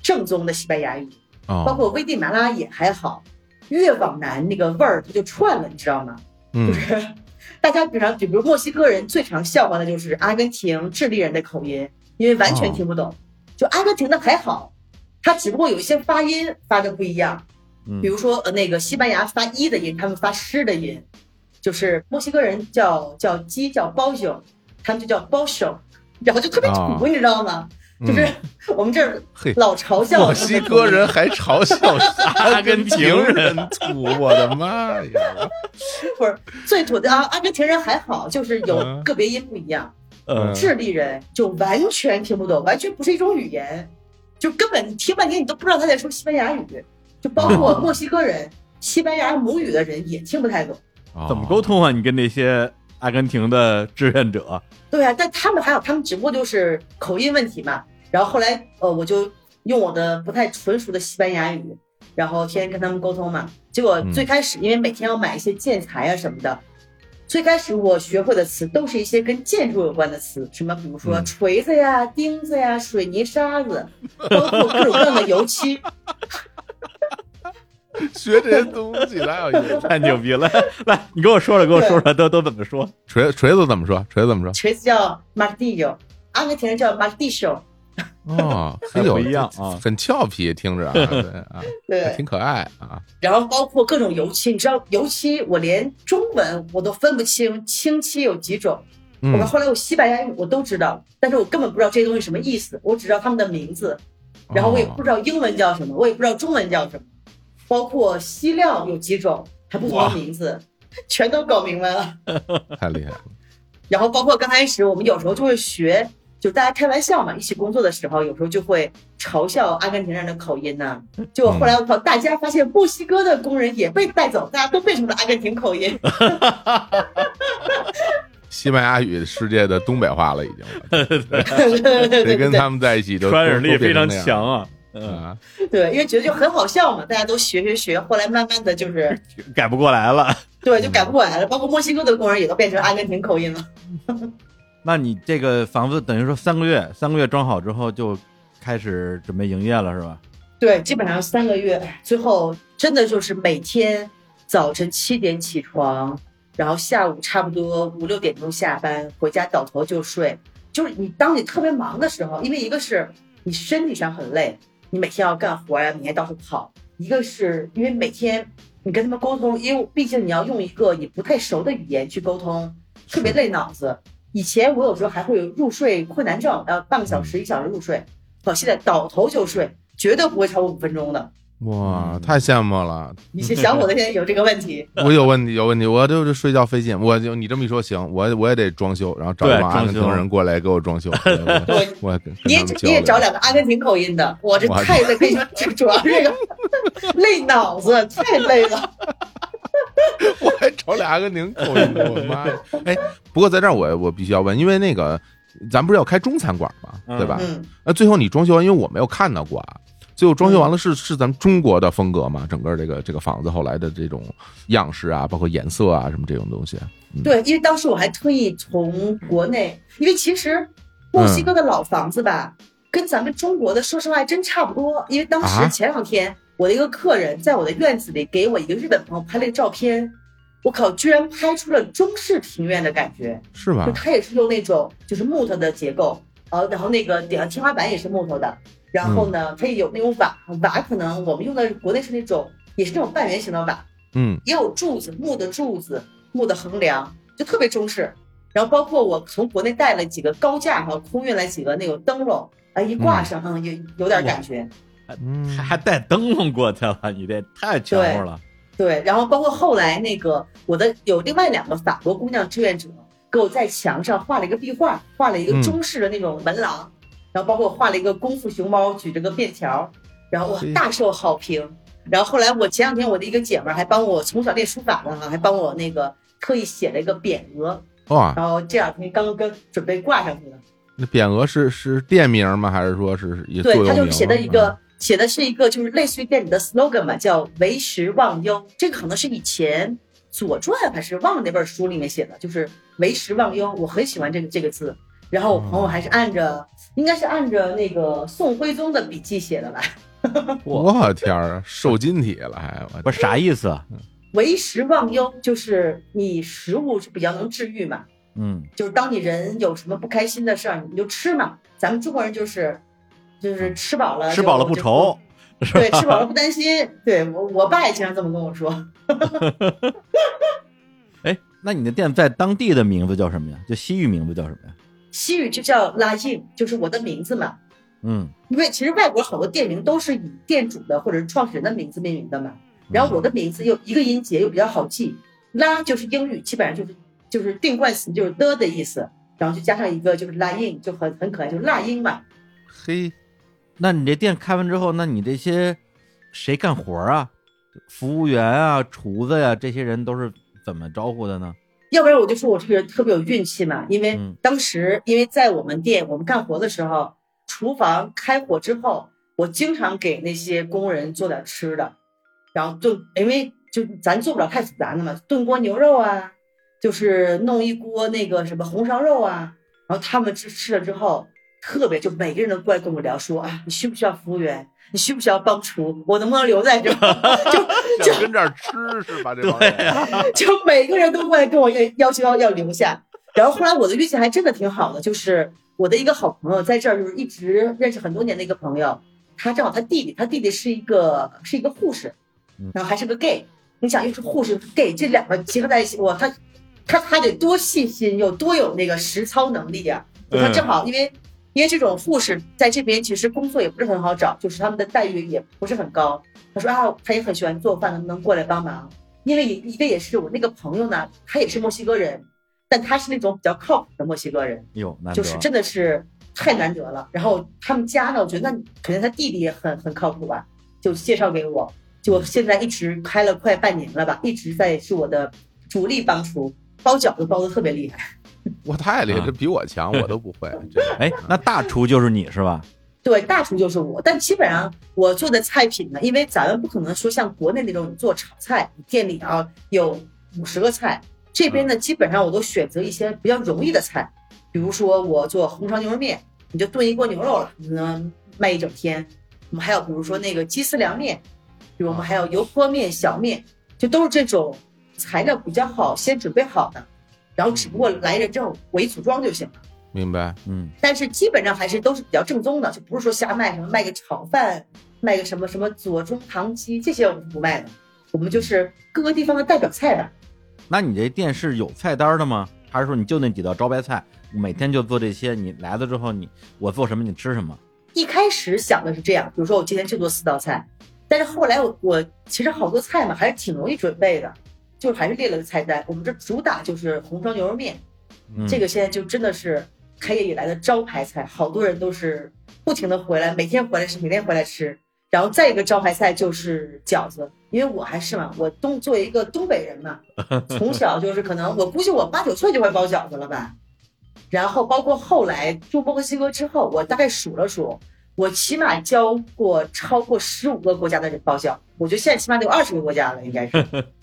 正宗的西班牙语，
哦
包括危地马拉也还好，越往南那个味儿它就串了，你知道吗？
嗯
就是 大家平常，就比如墨西哥人最常笑话的就是阿根廷、智利人的口音，因为完全听不懂。就阿根廷的还好，它只不过有一些发音发的不一样，
嗯
比如说呃那个西班牙发一的音，他们发诗的音，就是墨西哥人叫叫鸡叫包宿，他们就叫包宿，然后就特别土，
哦
你知道吗？就是我们这儿
嘿
老嘲笑
墨西哥人还嘲笑阿根廷人
人
土，我的妈呀！
不是最土的啊，阿根廷人还好，就是有
嗯
个别音不一样。
嗯
智利人就完全听不懂，完全不是一种语言，就根本你听半天你都不知道他在说西班牙语，就包括墨西哥人，西班牙母语的人也听不太懂。
怎么沟通啊？你跟那些阿根廷的志愿者，
对啊，但他们还有，他们只不过就是口音问题嘛。然后后来，呃，我就用我的不太纯熟的西班牙语，然后天天跟他们沟通嘛。结果最开始，因为每天要买一些建材啊什么的，最开始我学会的词都是一些跟建筑有关的词，什么比如说
嗯
锤子呀、钉子呀、水泥沙子，包括各种各样的油漆。
学这些东西哪有意思？
太牛逼了！来，你给我说说，给我说说，都都怎么说？
锤锤子怎么说？锤子怎么说？
锤子叫 martillo，阿根廷人叫 martillo。
哦，
还
很有
不一样啊
很俏皮，听着啊，对啊，
对，
挺可爱啊。
然后包括各种油漆，你知道油漆我连中文我都分不清清漆有几种。我
嗯
们后来我西班牙语我都知道，但是我根本不知道这些东西什么意思，我只知道他们的名字，然后我也不知道英文叫什么，我也不知道中文叫什么，包括锡料有几种，还不同的名字，全都搞明白了。
哦太厉害了。
然后包括刚开始我们有时候就会学，就大家开玩笑嘛，一起工作的时候，有时候就会嘲笑阿根廷人的口音呐、就后来我靠，大家发现墨西哥的工人也被带走，大家都变成了阿根廷口音。
西班牙语世界的东北话了，已经了。
对对对
谁
对对
跟他们在一起都
传染力
都
非常强啊！嗯，
啊！
对，因为觉得就很好笑嘛，大家都学学学，后来慢慢的就是
改不过来了。
对，就改不过来了。包括墨西哥的工人也都变成阿根廷口音了。
那你这个房子等于说三个月，三个月装好之后就开始准备营业了，是吧？
对，基本上三个月，最后真的就是每天早晨七点起床，然后下午差不多五六点钟下班，回家倒头就睡。就是你当你特别忙的时候，因为一个是你身体上很累，你每天要干活呀，每天到处跑；一个是因为每天你跟他们沟通，因为毕竟你要用一个你不太熟的语言去沟通，特别累脑子。以前我有时候还会有入睡困难症，要半个小时、一小时入睡，我现在倒头就睡，绝对不会超过五分钟的。
哇，太羡慕了！
你是小伙子现在有这个问题，
我有问题，有问题，我就是睡觉费劲。我就你这么一说，行，我我也得装修，然后找
对
一帮阿根廷人过来给我装修。对我
你也你也找两个阿根廷口音的，我这太累，跟你说，这主要是这个 累脑子，太累了。
我还找俩阿根廷口音，我的妈呀！哎，不过在这儿我我必须要问，因为那个咱不是要开中餐馆嘛，
嗯
对吧？
嗯，
那最后你装修完，因为我没有看到过啊，最后装修完了是是咱们中国的风格嘛？整个这个这个房子后来的这种样式啊，包括颜色啊什么这种东西，嗯
对，因为当时我还特意从国内，因为其实墨西哥的老房子吧，跟咱们中国的说实话还真差不多。因为当
啊
时前两天我的一个客人在我的院子里给我一个日本朋友拍了个照片，我靠，居然拍出了中式庭院的感觉。
是吧
就？它也是用那种就是木头的结构，呃，然后那个顶上天花板也是木头的，然后呢，它也有那种瓦，瓦可能我们用的国内是那种也是那种半圆形的瓦，
嗯，
也有柱子，木的柱子，木的横梁，就特别中式。然后包括我从国内带了几个高架哈，空运来几个那种灯笼，啊，一挂上，嗯，有有点感觉。
嗯
还还带灯笼过去了，你这太全乎了。
对，然后包括后来那个我的有另外两个法国姑娘志愿者给我在墙上画了一个壁画，画了一个
嗯
中式的那种门廊，然后包括画了一个功夫熊猫举着个便条，然后
我
大受好评。然后后来我前两天我的一个姐们儿还帮我从小练书法的哈，还帮我那个特意写了一个匾额，
哇，
然后这两天刚刚准备挂上去了。
那匾额是是店名吗？还是说是
对，他就写的一个
嗯，
写的是一个就是类似于店里的 slogan 嘛，叫“为时忘忧”。这个可能是以前《左传》还是忘了那本书里面写的，就是“为时忘忧”。我很喜欢这个这个字。然后我朋友还是按着，应该是按着那个宋徽宗的笔记写的吧，“
我天儿，瘦金体了还我
不是啥意思？啊
为时忘忧”就是你食物是比较能治愈嘛，
嗯，
就是当你人有什么不开心的事儿，你就吃嘛。咱们中国人就是就是吃饱了，
吃饱了不愁，
对，吃饱了不担心。对我，我爸也经常这么跟我说。
哎，那你的店在当地的名字叫什么呀？就西域名字叫什么呀？
西域就叫拉印，就是我的名字嘛。
嗯，
因为其实外国好多店名都是以店主的或者是创始人的名字命名的嘛。然后我的名字又一个音节又比较好记，拉就是英语，基本上就是就是定冠词就是的的意思，然后就加上一个就是拉印，就很很可爱，就是拉音嘛。
嘿，
那你这店开完之后，那你这些谁干活啊？服务员啊、厨子呀、这些人都是怎么招呼的呢？
要不然我就说我这个人特别有运气嘛，因为
嗯
当时因为在我们店我们干活的时候，厨房开火之后，我经常给那些工人做点吃的，然后炖，因为就咱做不了太复杂的嘛，炖锅牛肉啊，就是弄一锅那个什么红烧肉啊，然后他们吃吃了之后，特别就每个人都过来跟我聊说啊，你需不需要服务员？你需不需要帮厨？我能不能留在这儿？就 就
想跟这儿吃是吧？这帮人
就每个人都过来跟我要要求要要留下。然后后来我的运气还真的挺好的，就是我的一个好朋友在这儿，就是一直认识很多年的一个朋友，他正好他弟弟，他弟弟是一个是一个护士
嗯，
然后还是个 gay。你想，又是护士 gay，这两个结合在一起，哇，他他他得多细心，有多有那个实操能力呀、就他正好因为。因为这种护士在这边其实工作也不是很好找，就是他们的待遇也不是很高。他说啊，他也很喜欢做饭，能不能过来帮忙？因为一个也是我那个朋友呢，他也是墨西哥人，但他是那种比较靠谱的墨西哥人，
哟，难得
就是真的是太难得了。然后他们家呢，我觉得那肯定他弟弟也很很靠谱吧，就介绍给我，就现在一直开了快半年了吧，一直在是我的主力帮厨，包饺子包的特别厉害。
我太厉害，
啊
这比我强，我都不会。这
哎，那大厨就是你是吧？
对，大厨就是我，但基本上我做的菜品呢，因为咱们不可能说像国内那种你做炒菜，店里啊有五十个菜，这边呢基本上我都选择一些比较容易的菜，比如说我做红烧牛肉面，你就炖一锅牛肉了，你能卖一整天。我们还有比如说那个鸡丝凉面，比如我们还有油泼面、小面，就都是这种材料比较好，先准备好的，然后只不过来人之后我一组装就行了。
明白？
嗯
但是基本上还是都是比较正宗的，就不是说瞎卖什么卖个炒饭，卖个什么什么左宗棠鸡这些我们不卖的，我们就是各个地方的代表菜吧。
那你这店是有菜单的吗？还是说你就那几道招牌菜，每天就做这些？你来了之后你，我做什么你吃什么？
一开始想的是这样，比如说我今天就做四道菜，但是后来我我其实好多菜嘛还是挺容易准备的，就还是列了个菜单。我们这主打就是红烧牛肉面，
嗯、
这个现在就真的是开业以来的招牌菜，好多人都是不停的回来，每天回来吃，每天回来吃。然后再一个招牌菜就是饺子，因为我还是嘛，我东作为一个东北人嘛，从小就是可能我估计我八九岁就会包饺子了吧。然后包括后来住墨西哥之后，我大概数了数，我起码教过超过十五个国家的人包饺，我觉得现在起码得有二十个国家了，应该是。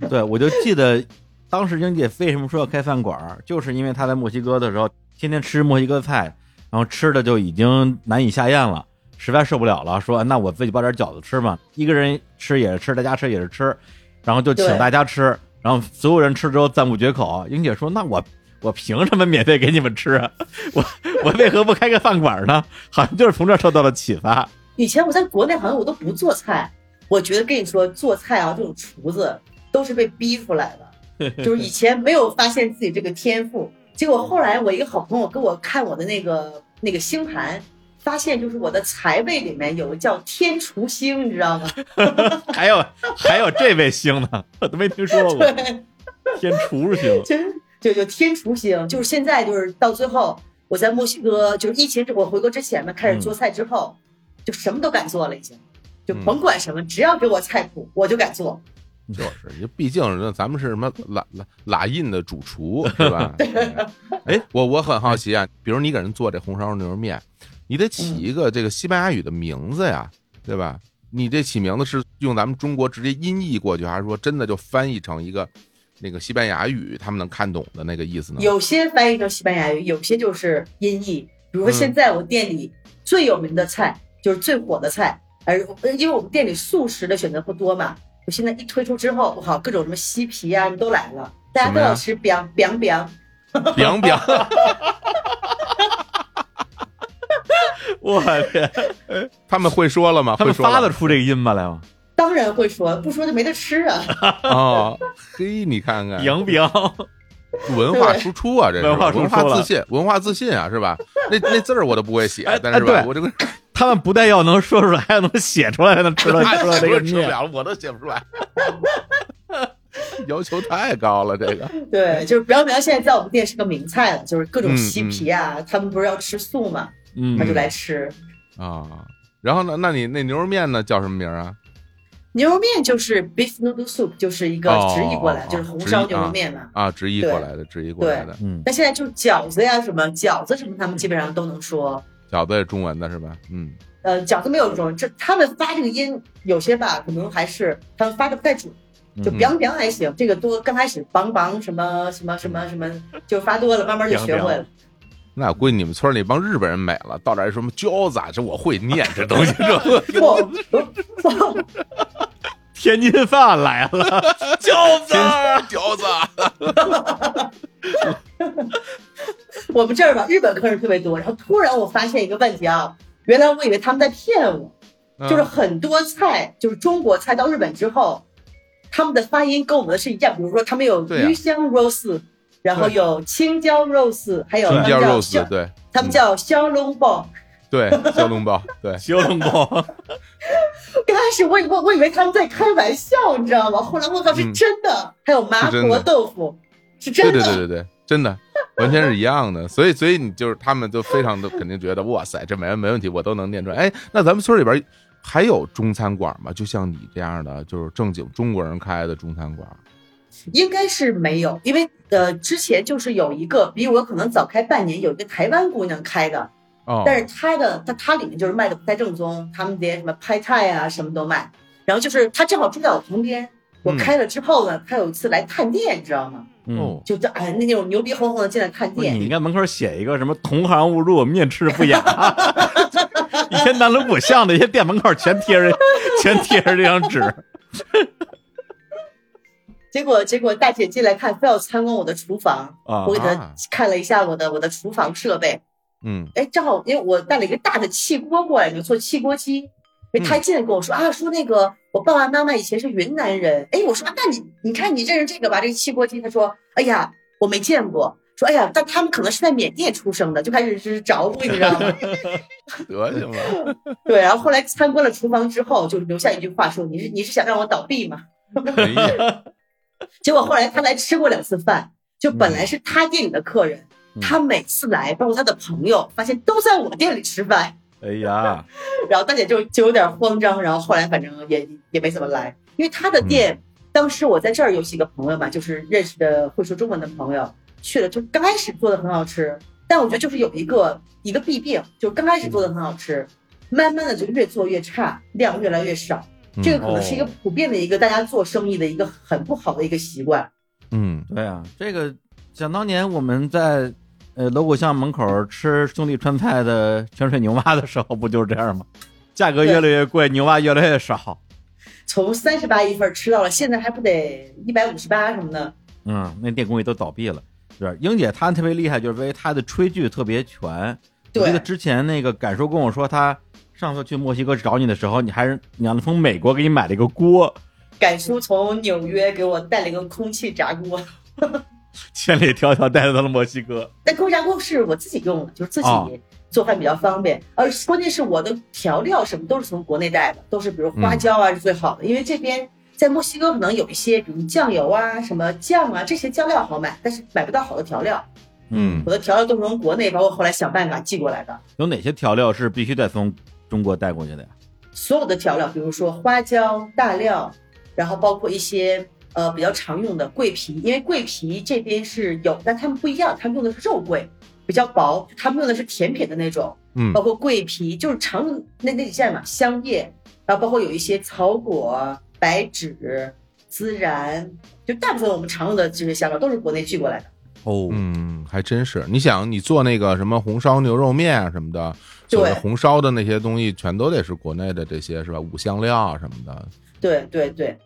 对，我就记得当时英姐为什么说要开饭馆儿，就是因为她在墨西哥的时候天天吃墨西哥菜，然后吃的就已经难以下咽了，实在受不了了，说那我自己包点饺子吃嘛，一个人吃也是吃，大家吃也是吃，然后就请大家吃，然后所有人吃之后赞不绝口。英姐说：“那我我凭什么免费给你们吃啊？我我为何不开个饭馆呢？”好像就是从这受到了启发。
以前我在国内好像我都不做菜，我觉得跟你说做菜啊，这种厨子都是被逼出来的，就是以前没有发现自己这个天赋，结果后来我一个好朋友给我看我的那个那个星盘，发现就是我的财位里面有个叫天厨星，你知道吗？
还有还有这位星呢，我都没听说过，天厨星。
真 就就天厨星，就是现在就是到最后，我在墨西哥就是疫情之我回国之前呢，开始做菜之后，就什么都敢做了，已经，就甭管什么，只要给我菜谱，我就敢做。
就是，就毕竟人咱们是什么拉拉拉印的主厨 是吧？哎，我我很好奇啊，比如你给人做这红烧牛肉面，你得起一个这个西班牙语的名字呀，对吧？你这起名字是用咱们中国直接音译过去，还是说真的就翻译成一个那个西班牙语他们能看懂的那个意思呢？
有些翻译成西班牙语，有些就是音译。比如说现在我店里最有名的菜、就是最火的菜，而因为我们店里素食的选择不多嘛，我现在一推出之后，我靠，各种什么西皮啊什么都来了，大家都要吃 biang biang biang。
biang biang，
我天，
他们会说了吗？
他们
会说了
发得出这个音吗？来吗？
当然会说，不说就没得吃啊。
哦，嘿，你看看，
杨冰，
文化输出啊，这是
文化输出
文化自信，文化自信啊，是吧？那那字儿我都不会写
哎，
但是吧，
哎
我这个
他们不但要能说出来，还要能写出来，才能吃到
太
吃到这个面。
吃不了了，我都写不出来，要求太高了，这个
对，就是 biang biang 现在在我们店是个名菜了，就是各种
嗯
西皮啊，他们不是要吃素嘛，
嗯
他就来吃。
啊。然后呢，那你那牛肉面呢叫什么名儿啊？
牛肉面就是 beef noodle soup，就是一个
哦
直译过来，
哦
就是红烧牛肉面嘛。
啊，直译过来的，直译过来的，
嗯，
那现在就饺子呀什么饺子什么，他们基本上都能说。
饺子也中文的是吧？嗯，
呃，饺子没有中文，这他们发这个音有些吧，可能还是他们发的不太准，就
嗯
biang biang 还行，这个多刚开始梆梆什么什么什么什么，就发多了，慢慢就学会了。
那估计你们村里帮日本人美了，到这儿什么饺子啊，这我会念这东西，这
天津饭来了，饺子，
饺子，
我们这儿吧，日本客人特别多，然后突然我发现一个问题啊，原来我以为他们在骗我，
嗯
就是很多菜，就是中国菜到日本之后，他们的发音跟我们的是一样。比如说，他们有鱼香肉丝，然后有青椒肉丝，还有
青椒肉丝，对
他们叫香笼包。
对，小笼包，对，
小笼包，
刚开始我以为我以为他们在开玩笑，你知道吗？后来我靠，是
嗯
真的。还有麻婆豆腐，是
对
真的。
对对对对对，真的完全是一样的。所以所以你就是他们都非常的 肯定觉得哇塞，这没没问题，我都能念出来。哎，那咱们村里边还有中餐馆吗？就像你这样的，就是正经中国人开的中餐馆？
应该是没有，因为呃，之前就是有一个比我可能早开半年，有一个台湾姑娘开的，
哦，
但是她的她她里面就是卖的不太正宗，他们连什么拍菜啊什么都卖。然后就是她正好住在我旁边，我
嗯
开了之后呢，她有一次来探店，你知道吗？
嗯，
哦，
就这哎那那种牛逼哄哄的进来
看店。你应，该门口写一个什么“同行误入，面赤不雅。以前南锣鼓巷那些店门口全贴着，全贴着这张纸。
结果结果大姐进来看，非要参观我的厨房，
啊。
我给她
啊
看了一下我的我的厨房设备，
嗯。
哎，正好因为我带了一个大的气锅过来，就做气锅鸡。哎，他一进来跟我说、啊，说那个我爸爸妈妈以前是云南人。哎，我说、啊、那你你看你认识这个吧，这个汽锅鸡。他说，哎呀，我没见过。说，哎呀，但他们可能是在缅甸出生的，就开始是找补，你知道吗？
得行了，
对，然后后来参观了厨房之后，就留下一句话说，你是你是想让我倒闭吗？结果后来他来吃过两次饭，就本来是他店里的客人，
嗯
他每次来，包括他的朋友，发现都在我店里吃饭。
哎呀，
然后大姐就就有点慌张，然后后来反正也也没怎么来，因为她的店，当时我在这儿有几个朋友嘛，就是认识的会说中文的朋友去了，就刚开始做的很好吃，但我觉得就是有一个一个弊病，就刚开始做的很好吃，慢慢的就越做越差，量越来越少，这个可能是一个普遍的一个大家做生意的一个很不好的一个习惯。
嗯。
对啊，这个想当年我们在呃锣鼓巷门口吃兄弟川菜的泉水牛蛙的时候，不就是这样吗？价格越来越贵，牛蛙越来越少。
从三十八一份吃到了现在还不得一百五十八什么的，
嗯，那电工也都倒闭了。是英姐她特别厉害，就是因为她的炊具特别全。我记得之前那个感叔跟我说，她上次去墨西哥找你的时候，你还是你让她从美国给你买了一个锅，
赶叔从纽约给我带了一个空气炸锅。
千里迢迢带到了墨西哥。
但空气炸锅是我自己用的，就是自己
哦
做饭比较方便。而关键是我的调料什么都是从国内带的，都是比如花椒啊是最好的，因为这边在墨西哥可能有一些，比如酱油啊、什么酱啊这些酱料好买，但是买不到好的调料。
嗯
我的调料都是从国内，包括后来想办法寄过来的。
有哪些调料是必须得从中国带过去的呀？
所有的调料，比如说花椒、大料，然后包括一些呃比较常用的桂皮，因为桂皮这边是有，但他们不一样，他们用的是肉桂，比较薄，他们用的是甜品的那种，
嗯
包括桂皮，就是常用那那几件嘛，香叶，然后包括有一些草果、白芷、孜然，就大部分我们常用的这些香料都是国内寄过来的。
哦，
嗯，还真是。你想，你做那个什么红烧牛肉面啊什么的，
对
所谓红烧的那些东西，全都得是国内的这些是吧？五香料啊什么的。
对对对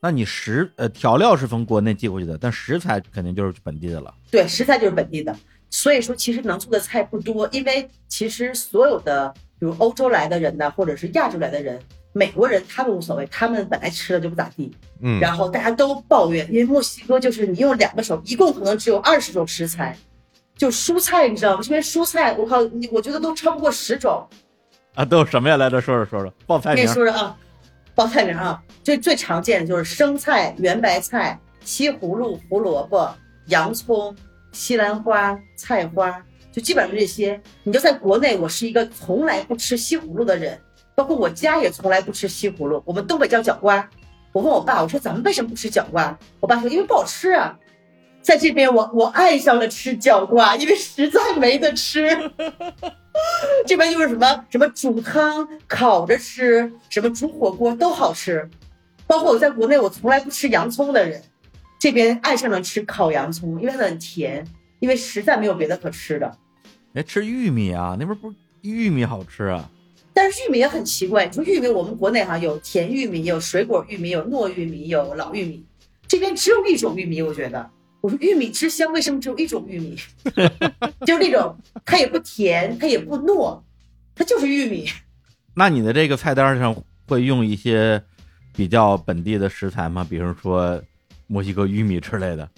那你食呃调料是从国内寄过去的，但食材肯定就是本地的了。
对，食材就是本地的，所以说其实能做的菜不多，因为其实所有的比如欧洲来的人呢，或者是亚洲来的人，美国人他们无所谓，他们本来吃的就不咋地，
嗯，
然后大家都抱怨，因为墨西哥就是你用两个手，一共可能只有二十种食材，就蔬菜你知道吗？这边蔬菜我靠，你我觉得都超不过十种。
啊，都有什么呀？来这说说说说，报菜
跟你
名。
说说啊，报菜名啊，最最常见的就是生菜、圆白菜、西葫芦、胡萝卜、洋葱、西兰花、菜花，就基本上这些。你就在国内，我是一个从来不吃西葫芦的人，包括我家也从来不吃西葫芦。我们东北叫角瓜。我问我爸，我说咱们为什么不吃角瓜？我爸说因为不好吃啊。在这边我我爱上了吃角瓜，因为实在没得吃。这边就是什么什么煮汤、烤着吃，什么煮火锅都好吃。包括我在国内，我从来不吃洋葱的人，这边爱上了吃烤洋葱，因为它很甜，因为实在没有别的可吃的。
哎，吃玉米啊，那边不是玉米好吃啊？
但是玉米也很奇怪，你说玉米，我们国内哈有甜玉米，有水果玉米，有糯玉米，有老玉米，这边只有一种玉米，我觉得。我说玉米之乡为什么只有一种玉米？就是那种它也不甜，它也不糯，它就是玉米。
那你的这个菜单上会用一些比较本地的食材吗？比如说墨西哥玉米之类的。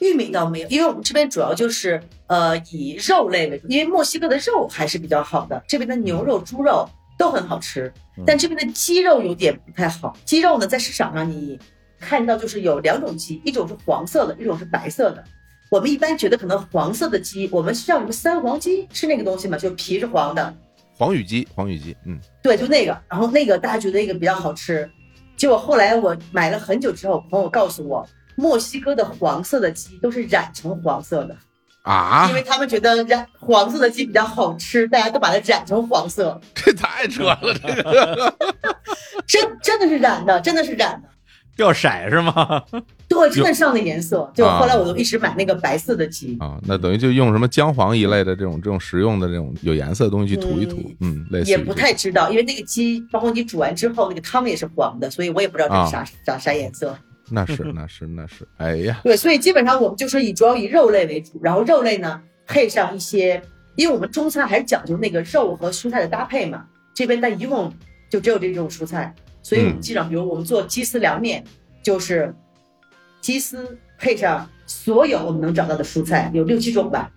玉米倒没有，因为我们这边主要就是呃以肉类为主，因为墨西哥的肉还是比较好的，这边的牛肉、猪肉都很好吃
嗯，
但这边的鸡肉有点不太好。鸡肉呢，在市场上你看到就是有两种鸡，一种是黄色的，一种是白色的。我们一般觉得可能黄色的鸡，我们是叫什么三黄鸡，是那个东西吗？就皮是黄的，
黄羽鸡，黄羽鸡，嗯，
对，就那个。然后那个大家觉得那个比较好吃，结果后来我买了很久之后，朋友告诉我，墨西哥的黄色的鸡都是染成黄色的。
啊
因，为他们觉得染黄色的鸡比较好吃，大家都把它染成黄色，
这太扯了，这个
真真的是染的，真的是染的。
掉色是吗？
对，真的上的颜色。就后来我就一直买那个白色的鸡。
啊，那等于就用什么姜黄一类的这种这种食用的这种有颜色的东西去涂一涂，嗯，类似
也不太知道，因为那个鸡，包括你煮完之后，那个汤也是黄的，所以我也不知道这是啥啥啥颜色。
那是那是那是，哎呀，
对，所以基本上我们就是以主要以肉类为主，然后肉类呢配上一些，因为我们中餐还是讲究那个肉和蔬菜的搭配嘛，这边但一共就只有这种蔬菜，所以我们基本上，比如我们做鸡丝凉面，就是鸡丝配上所有我们能找到的蔬菜，有六七种吧。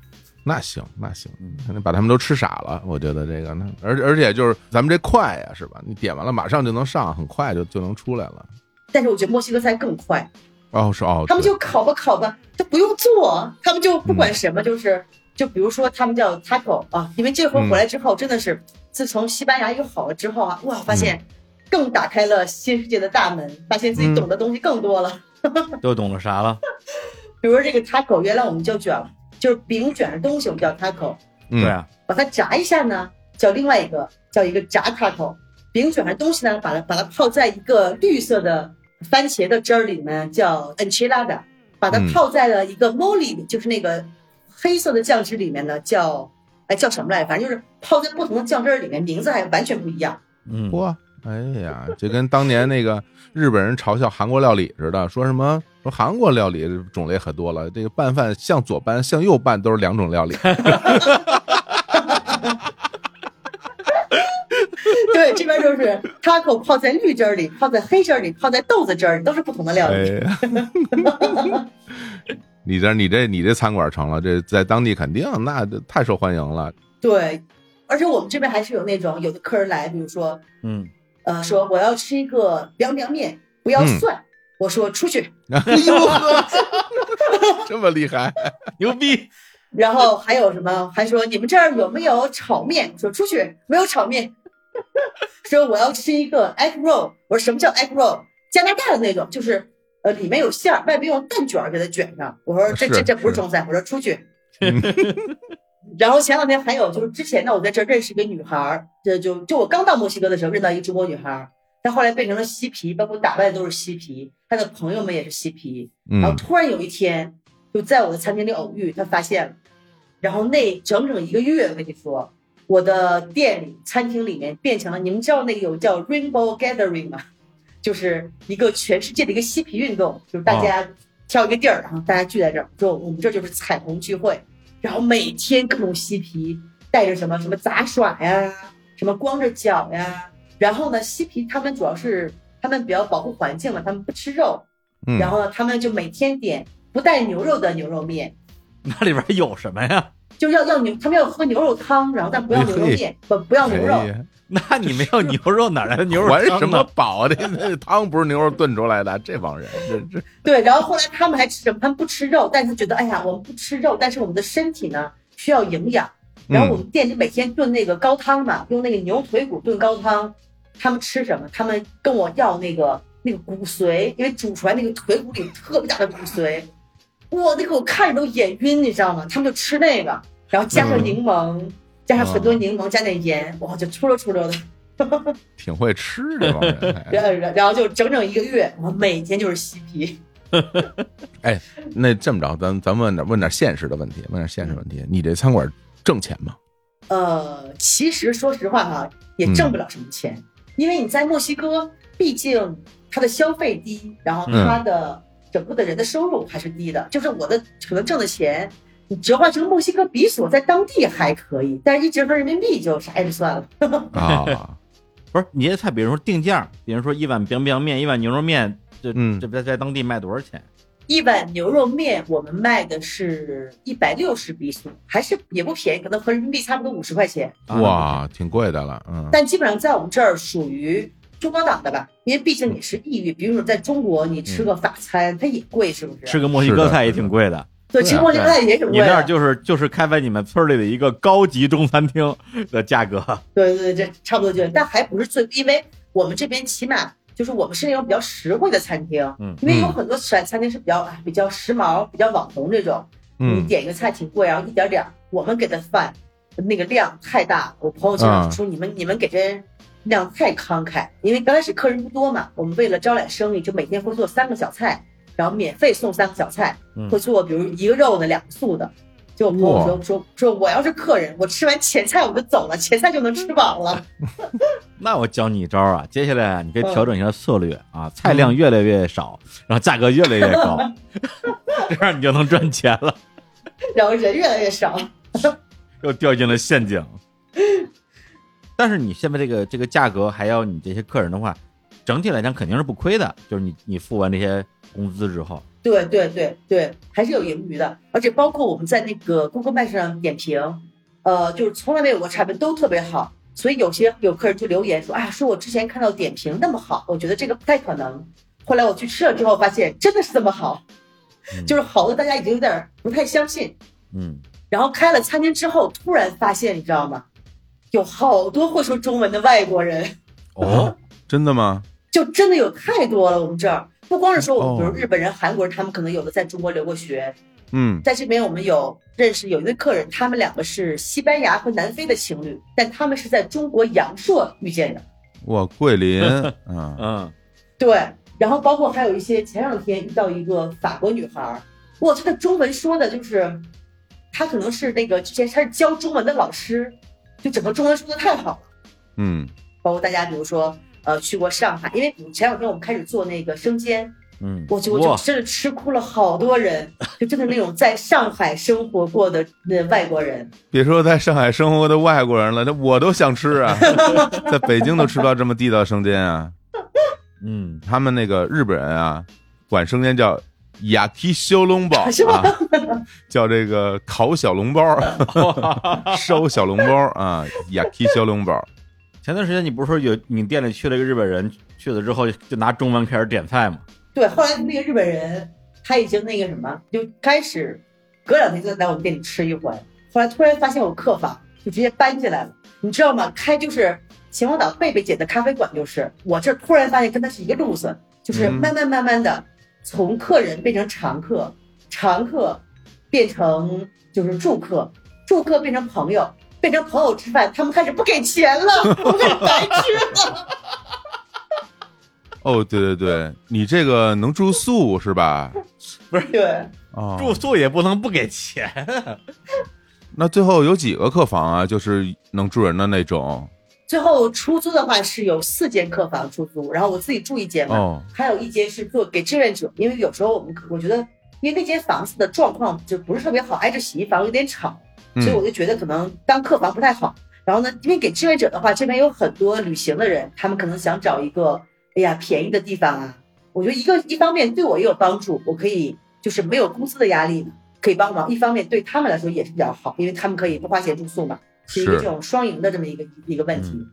那行那行，肯定把他们都吃傻了，我觉得这个，那而而且就是咱们这快呀，是吧？你点完了马上就能上，很快就就能出来了。
但是我觉得墨西哥菜更快，
哦是哦，
他们就烤吧烤吧，他不用做，他们就不管什么，就是就比如说他们叫 taco 啊，因为这回回来之后，真的是自从西班牙又好了之后啊，哇，发现更打开了新世界的大门，发现自己懂的东西更多了。
都懂了啥了？
比如说这个 taco，原来我们叫卷，就是饼卷的东西，我们叫 taco。
对啊，
把它炸一下呢，叫另外一个叫一个炸 taco。饼卷的东西呢，把它把它泡在一个绿色的。番茄的汁儿里面叫 enchilada，把它泡在了一个 mole，就是那个黑色的酱汁里面呢，叫哎叫什么来？反正就是泡在不同的酱汁里面，名字还完全不一样。
嗯，
哇，哎呀，就跟当年那个日本人嘲笑韩国料理似的，说什么说韩国料理种类很多了，这个拌饭向左拌向右拌都是两种料理。
对，这边就是 taco 泡在绿汁儿里，泡在黑汁儿里，泡在豆子汁儿里，都是不同的料理。
你这你这你这餐馆成了，这在当地肯定那太受欢迎了。
对，而且我们这边还是有那种有的客人来，比如说，
嗯，
呃，说我要吃一个凉凉面，不要蒜，我说出去。
哎呦呵，这么厉害，
牛逼！
然后还有什么？还说你们这儿有没有炒面？说出去，没有炒面。说我要吃一个 egg roll，我说什么叫 egg roll？加拿大的那种，就是呃里面有馅儿，外边用蛋卷给它卷上。我说这这这不是中餐，我说出去。然后前两天还有就是之前呢，我在这儿认识一个女孩儿，这就就我刚到墨西哥的时候认到一个中国女孩儿，她后来变成了嬉皮，包括打扮都是嬉皮，她的朋友们也是嬉皮。然后突然有一天就在我的餐厅里偶遇，她发现了，然后那整整一个月，我跟你说。我的店里、餐厅里面变成了，你们知道那个有叫 Rainbow Gathering 吗？就是一个全世界的一个嬉皮运动，就是大家挑一个地儿，然后大家聚在这儿，说我们这就是彩虹聚会，然后每天各种嬉皮，带着什么什么杂耍呀，什么光着脚呀，然后呢，嬉皮他们主要是他们比较保护环境嘛，他们不吃肉，然后呢，他们就每天点不带牛肉的牛肉面，
那里边有什么呀？
就要要牛，他们要喝牛肉汤，然后但不要牛肉面，不不要牛肉。
那你没有牛肉，哪来的牛肉
汤？还什么饱？的那汤不是牛肉炖出来的？这帮人，这这。
对，然后后来他们还吃什么？他们不吃肉，但是觉得，哎呀，我们不吃肉，但是我们的身体呢需要营养。然后我们店里每天炖那个高汤嘛，用那个牛腿骨炖高汤。他们吃什么？他们跟我要那个那个骨髓，因为煮出来那个腿骨里特别大的骨髓。哇，那个我看着都眼晕，你知道吗？他们就吃那个，然后加上柠檬，加上很多柠檬，加点盐，哇，就出溜出溜的。
挺会吃这帮人。
然后，然后就整整一个月，我每天就是嬉皮。
哎，那这么着，咱咱问点问点现实的问题，问点现实问题。你这餐馆挣钱吗？
呃，其实说实话哈，也挣不了什么钱，因为你在墨西哥，毕竟它的消费低，然后它的。整个的人的收入还是低的，就是我的可能挣的钱，你折换成墨西哥比索，在当地还可以，但是一折合人民币就啥也就算了。
啊，
不是你这菜，比如说定价，比如说一碗冰冰面，一碗牛肉面，这这在在当地卖多少钱？
一碗牛肉面我们卖的是一百六十比索，还是也不便宜，可能和人民币差不多五十块钱。
哇，挺贵的了，嗯。
但基本上在我们这儿属于。中高档的吧，因为毕竟你是异域，比如说在中国，你吃个法餐，它也贵，是不是？
吃个墨西哥菜也挺贵的。
对，吃墨西哥菜也挺贵。
你那儿就是就是开在你们村里的一个高级中餐厅的价格。
对对对，这差不多就，但还不是最，因为我们这边起码就是我们是那种比较实惠的餐厅。嗯。因为有很多餐餐厅是比较比较时髦、比较网红这种，你点一个菜挺贵，然后一点点，我们给的饭那个量太大，我朋友经常说你们你们给这。量太慷慨，因为刚开始客人不多嘛，我们为了招揽生意，就每天会做三个小菜，然后免费送三个小菜，
嗯
会做比如一个肉的，两个素的。就我朋友说说说我要是客人，我吃完前菜我就走了，前菜就能吃饱了。
那我教你一招啊，接下来啊，你可以
嗯
调整一下策略啊，菜量越来越少，然后价格越来越高，这样你就能赚钱了，
然后人越来越少。
又掉进了陷阱。但是你现在这个这个价格，还要你这些客人的话，整体来讲肯定是不亏的，就是你你付完这些工资之后，
对对对对，还是有盈余的，而且包括我们在那个 Google Map 上点评，呃，就是从来没有过差评，都特别好。所以有些有客人就留言说：“哎呀，说我之前看到点评那么好，我觉得这个不太可能。”后来我去吃了之后，发现真的是这么好，
嗯
就是好的大家已经有点不太相信。
嗯，
然后开了餐厅之后，突然发现，你知道吗？有好多会说中文的外国人，
哦，
真的吗？
就真的有太多了。我们这儿不光是说我们，比
哦
如日本人、韩国人，他们可能有的在中国留过学，
嗯，
在这边我们有认识有一位客人，他们两个是西班牙和南非的情侣，但他们是在中国阳朔遇见的。
哇，桂林，嗯，
嗯，
对，然后包括还有一些前两天遇到一个法国女孩儿，哇，她的中文说的就是，她可能是那个之前她是教中文的老师，就整个中文说的太好了。
嗯，
包括大家比如说呃去过上海，因为前两天我们开始做那个生煎，
嗯，
我就我就
哇，
真的吃哭了好多人，就真的那种在上海生活过的那外国人。
别说在上海生活的外国人了，那我都想吃啊，在北京都吃不到这么地道生煎啊。
嗯，
他们那个日本人啊，管生煎叫 yaki 小笼包
是吗
啊，叫这个烤小笼包，烧小笼包啊，yaki 小笼包。
前段时间你不是说有你店里去了一个日本人，去了之后就拿中文开始点菜吗？
对，后来那个日本人他已经那个什么，就开始隔两天就来我们店里吃一回，后来突然发现有客房，就直接搬进来了，你知道吗？开就是秦皇岛贝贝姐的咖啡馆，就是我这突然发现跟他是一个路子，就是
嗯
慢慢慢慢的从客人变成常客，常客变成就是住客，住客变成朋友。变成朋友吃饭，他们开始不给钱了，我们开始白吃了。
哦，对对对，你这个能住宿是吧？
不是对，
哦，
住宿也不能不给钱。
那最后有几个客房啊？就是能住人的那种。
最后出租的话是有四间客房出租，然后我自己住一间嘛，
哦，
还有一间是做给志愿者，因为有时候我们我觉得，因为那间房子的状况就不是特别好，挨着洗衣房有点吵，所以我
嗯
就觉得可能当客房不太好。然后呢，因为给志愿者的话，这边有很多旅行的人，他们可能想找一个哎呀便宜的地方啊。我觉得一个一方面对我也有帮助，我可以就是没有工资的压力，可以帮忙；一方面对他们来说也是比较好，因为他们可以不花钱住宿嘛，是一个这种双赢的这么一个一个问题。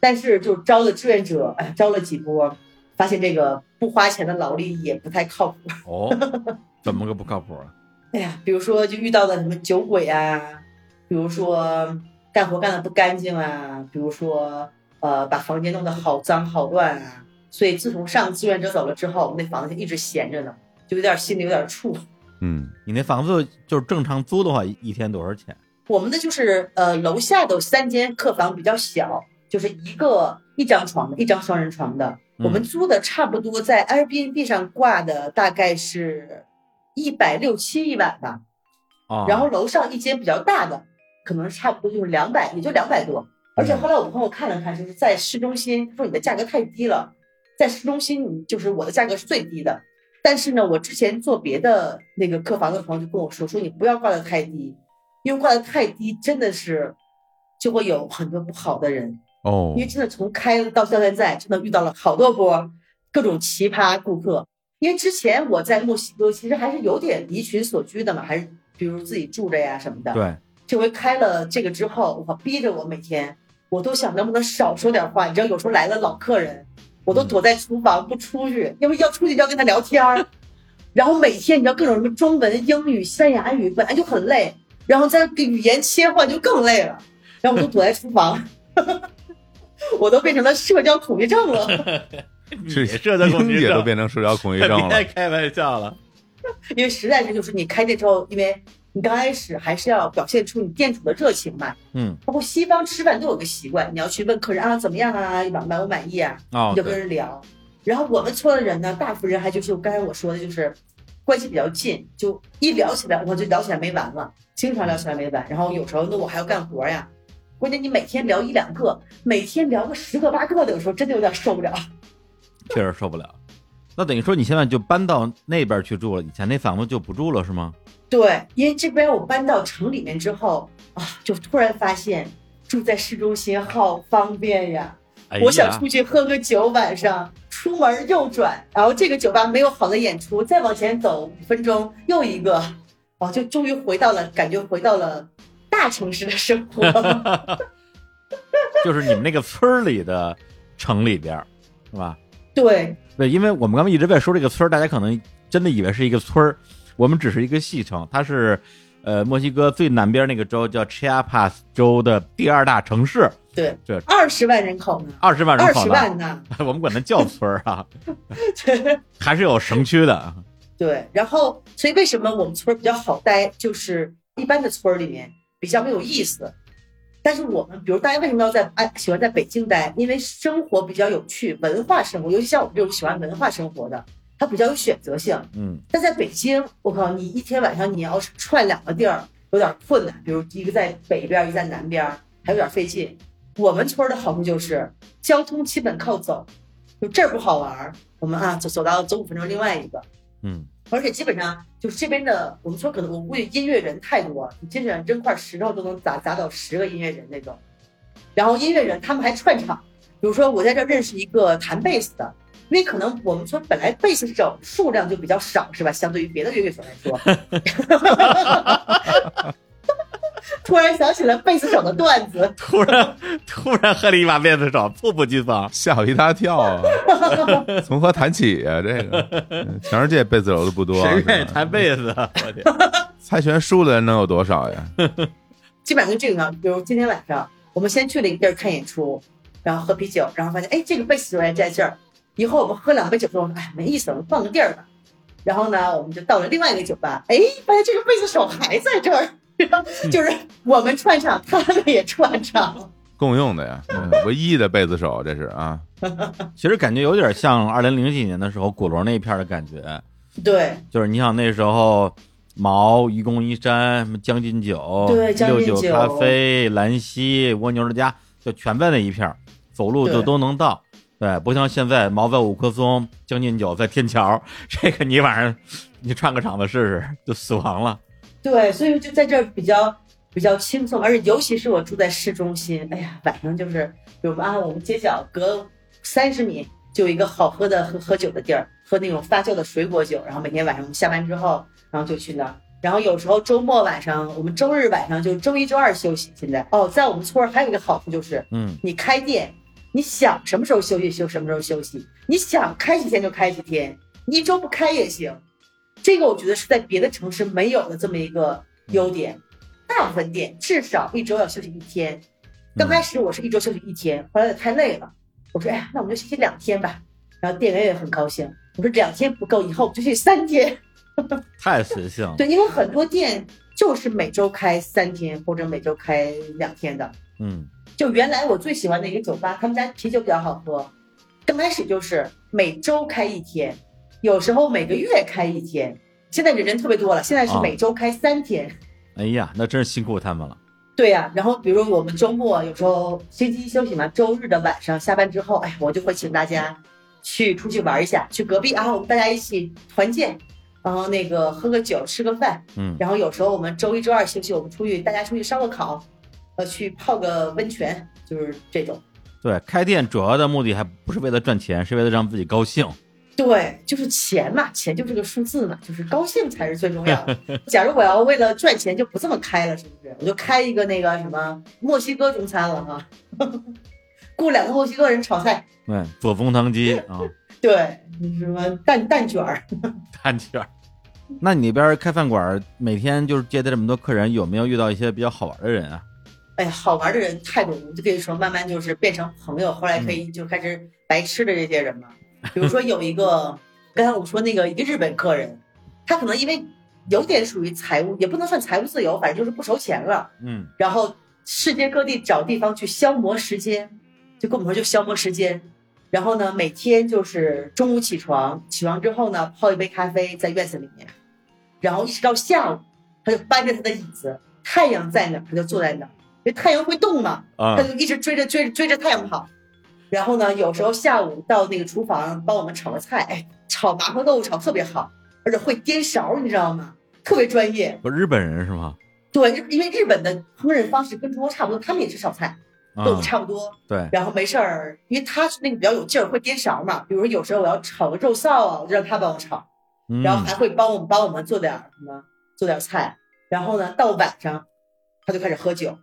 但是就招了志愿者，哎，招了几波，发现这个不花钱的劳力也不太靠谱。
哦，怎么个不靠谱啊？
哎呀，比如说就遇到的什么酒鬼啊，比如说干活干的不干净啊，比如说呃把房间弄得好脏好乱啊。所以自从上志愿者走了之后，我们那房子就一直闲着呢，就有点心里有点怵。
嗯，
你那房子就是正常租的话，一一天多少钱？
我们的就是呃楼下的有三间客房比较小，就是一个一张床的，一张双人床的。我们租的差不多在 Airbnb 上挂的大概是一百六七一晚吧，
啊，
然后楼上一间比较大的，可能差不多就是两百，也就两百多。而且后来我朋友看了看，就是在市中心，说你的价格太低了，在市中心你就是我的价格是最低的。但是呢，我之前做别的那个客房的朋友就跟我说，说你不要挂的太低，因为挂的太低真的是就会有很多不好的人。
哦
因为真的从开到现在，真的遇到了好多波各种奇葩顾客。因为之前我在墨西哥其实还是有点离群所居的嘛，还是比如自己住着呀什么的。
对，
这回开了这个之后，我逼着我每天，我都想能不能少说点话。你知道，有时候来了老客人，我都躲在厨房不出去，因为要出去就要跟他聊天儿。然后每天你知道各种什么中文、英语、西班牙语，本来就很累，然后再语言切换就更累了。然后我都躲在厨房，我都变成了社交恐惧症了。
是
你社交恐惧症
英姐都变成社交恐惧症了
别。开玩笑了。
因为实在是就是你开店之后，因为你刚开始还是要表现出你店主的热情嘛。
嗯，
包括西方吃饭都有个习惯，你要去问客人啊怎么样啊，满满不满意啊，
哦
你就跟，人聊。然后我们村的人呢，大部分人还就是刚才我说的，就是关系比较近，就一聊起来，我就聊起来没完了，经常聊起来没完。然后有时候那我还要干活呀，关键你每天聊一两个，每天聊个十个八个的，有时候真的有点受不了。
确实受不了。那等于说你现在就搬到那边去住了，以前那房子就不住了是吗？
对，因为这边我搬到城里面之后啊，就突然发现住在市中心好方便呀。
哎
我想出去喝个酒，晚上出门右转，然后这个酒吧没有好的演出，再往前走五分钟又一个，哦，就终于回到了，感觉回到了大城市的生活。
就是你们那个村里的城里边，是吧？
对
对，因为我们刚刚一直在说这个村儿，大家可能真的以为是一个村儿，我们只是一个戏称，它是呃墨西哥最南边那个州叫 Chiapas 州的第二大城市，
对
对，
二十万人口呢，
二十万人
二
口呢，
十万呢，
我们管它叫村儿啊，
对
还是有城区的。
对。然后，所以为什么我们村儿比较好待，就是一般的村儿里面比较没有意思。但是我们，比如大家为什么要在哎喜欢在北京待？因为生活比较有趣，文化生活，尤其像我们这种喜欢文化生活的，它比较有选择性。
嗯，
但在北京，我靠，你一天晚上你要是串两个地儿，有点困难。比如一个在北边，一个在南边，还有点费劲。我们村儿的好处就是交通基本靠走，就这儿不好玩儿，我们啊走走到走五分钟另外一个，
嗯，
而且基本上就是这边的我们村可能我估计音乐人太多，你基本上扔块石头都能砸砸到十个音乐人那种。然后音乐人他们还串场，比如说我在这儿认识一个弹贝斯的，因为可能我们村本来贝斯手数量就比较少，是吧？相对于别的乐手来说，突然想起了贝斯手的段子，
突然突然喝了一把贝斯手，猝不及防。
吓我一大跳啊！从何谈起呀、这个嗯全世界贝斯手都不多，
谁愿意弹贝斯啊？我天！
猜拳输的人能有多少呀？
基本上就这个样。比如今天晚上我们先去了一个地儿看演出，然后喝啤酒，然后发现哎这个贝斯手也在这儿，以后我们喝两杯酒之后，哎没意思了，我们换个地儿吧。然后呢，我们就到了另外一个酒吧，哎，发现这个贝斯手还在这儿，就是我们串场，他们也串场。
共用的呀，嗯唯一的贝斯手，这是啊，
其实感觉有点像二零零几年的时候鼓楼那一片的感觉，
对
就是你想那时候毛、愚公移山、什么将进酒、
对将进酒
六九咖啡、兰溪、蜗牛的家，就全在那一片儿，走路就都能到。对，不像现在毛在五棵松，将进酒在天桥，这个你晚上你串个场子试试就死亡了。
对，所以就在这儿比较比较轻松，而且尤其是我住在市中心，哎呀，晚上就是比如啊，我们街角隔三十米就有一个好喝的喝喝酒的地儿，喝那种发酵的水果酒，然后每天晚上我们下班之后，然后就去那儿。然后有时候周末晚上，我们周日晚上就周一周二休息。现在哦，在我们村儿还有一个好处就是，
嗯，
你开店，你想什么时候休息休什么时候休息，你想开几天就开几天，你一周不开也行。这个我觉得是在别的城市没有的这么一个优点。大部分店至少一周要休息一天。刚开始我是一周休息一天，后来太累了，我说哎呀，那我们就休息两天吧。然后店员也很高兴，我说两天不够，以后我们就休息三天。
太随性了。
对，因为很多店就是每周开三天或者每周开两天的。
嗯，
就原来我最喜欢的一个酒吧，他们家啤酒比较好喝。刚开始就是每周开一天，有时候每个月开一天。现在人人特别多了，现在是
哦
每周开三天。
哎呀，那真是辛苦他们了。
对呀、然后比如我们周末有时候星期一休息嘛，周日的晚上下班之后，哎，我就会请大家去出去玩一下，去隔壁啊，我们大家一起团建，然后那个喝个酒，吃个饭，
嗯，
然后有时候我们周一周二休息，我们出去大家出去烧个烤，呃，去泡个温泉，就是这种。
对，开店主要的目的还不是为了赚钱，是为了让自己高兴。
对，就是钱嘛，钱就是个数字嘛，就是高兴才是最重要的。假如我要为了赚钱，就不这么开了，是不是？我就开一个那个什么墨西哥中餐了哈，雇两个墨西哥人炒菜，
对，做枫糖鸡 啊，
对，什么蛋蛋卷儿，
蛋卷儿。那你那边开饭馆，每天就是接待这么多客人，有没有遇到一些比较好玩的人啊？
哎呀，好玩的人太多就跟你说，慢慢就是变成朋友，后来可以就开始白吃的这些人嘛。比如说有一个，刚才我们说那个一个日本客人，他可能因为有点属于财务，也不能算财务自由，反正就是不愁钱了。
嗯
然后世界各地找地方去消磨时间，就跟我们说就消磨时间。然后呢，每天就是中午起床，起床之后呢，泡一杯咖啡在院子里面，然后一直到下午，他就搬着他的椅子，太阳在哪儿他就坐在哪儿，因为太阳会动嘛，
啊
他就一直追着追着追着太阳跑。然后呢，有时候下午到那个厨房帮我们炒个菜，哎，炒麻婆豆腐炒特别好，而且会颠勺，你知道吗？特别专业。
不是日本人是吗？
对，因为日本的烹饪方式跟中国差不多，他们也是炒菜，
啊
豆腐差不多。
对，
然后没事儿，因为他是那个比较有劲儿，会颠勺嘛。比如说有时候我要炒个肉臊啊，我就让他帮我炒，
嗯
然后还会帮我们帮我们做点儿什么，做点儿菜。然后呢，到晚上他就开始喝酒，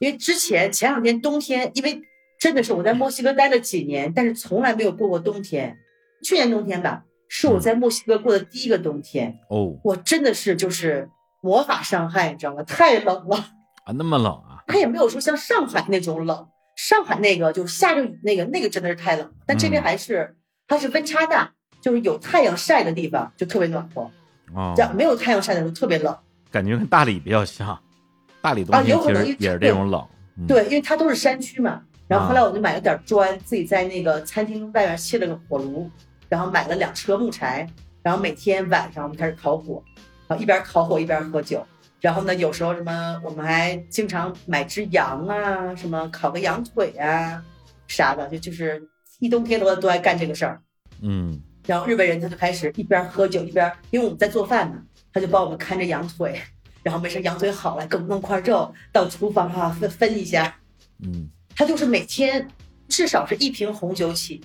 因为之前前两天冬天，因为真的是我在墨西哥待了几年，但是从来没有过过冬天。去年冬天吧，是我在墨西哥过的第一个冬天，
哦
我真的是就是魔法伤害，你知道吗？太冷了。
啊，那么冷啊，
它也没有说像上海那种冷，上海那个就是下着雨那个那个真的是太冷，但这边
嗯
还是、它是温差大，就是有太阳晒的地方就特别暖和，
哦
这，样没有太阳晒的时候特别冷。
感觉跟大理比较像，大理冬
啊
天其实
有可能
也是这种冷，嗯，
对，因为它都是山区嘛。然后后来
啊
我就买了点砖，自己在那个餐厅外面砌了个火炉，然后买了两车木柴，然后每天晚上我们开始烤火，然后一边烤火一边喝酒。然后呢，有时候什么我们还经常买只羊啊，什么烤个羊腿啊，啥的，就就是一冬天都都爱干这个事儿。
嗯
然后日本人他就开始一边喝酒一边，因为我们在做饭嘛，他就帮我们看着羊腿，然后没事羊腿好了，给我们弄块肉到厨房哈、分分一下。
嗯
他就是每天至少是一瓶红酒起，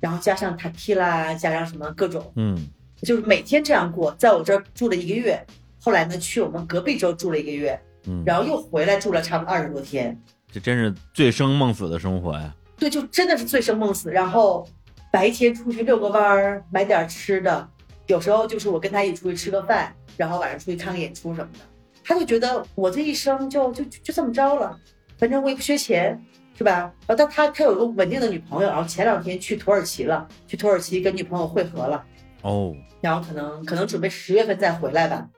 然后加上塔 q 啦，加上什么各种，
嗯
就是每天这样过。在我这儿住了一个月，后来呢去我们隔壁州住了一个月，
嗯，
然后又回来住了差不多二十多天。
这真是醉生梦死的生活呀，
对，就真的是醉生梦死。然后白天出去遛个弯儿，买点吃的，有时候就是我跟他一起出去吃个饭，然后晚上出去看个演出什么的。他就觉得我这一生就就就就这么着了，反正我也不缺钱，是吧？然后但他他有个稳定的女朋友，然后前两天去土耳其了，去土耳其跟女朋友会合了，
哦，
然后可能可能准备十月份再回来吧，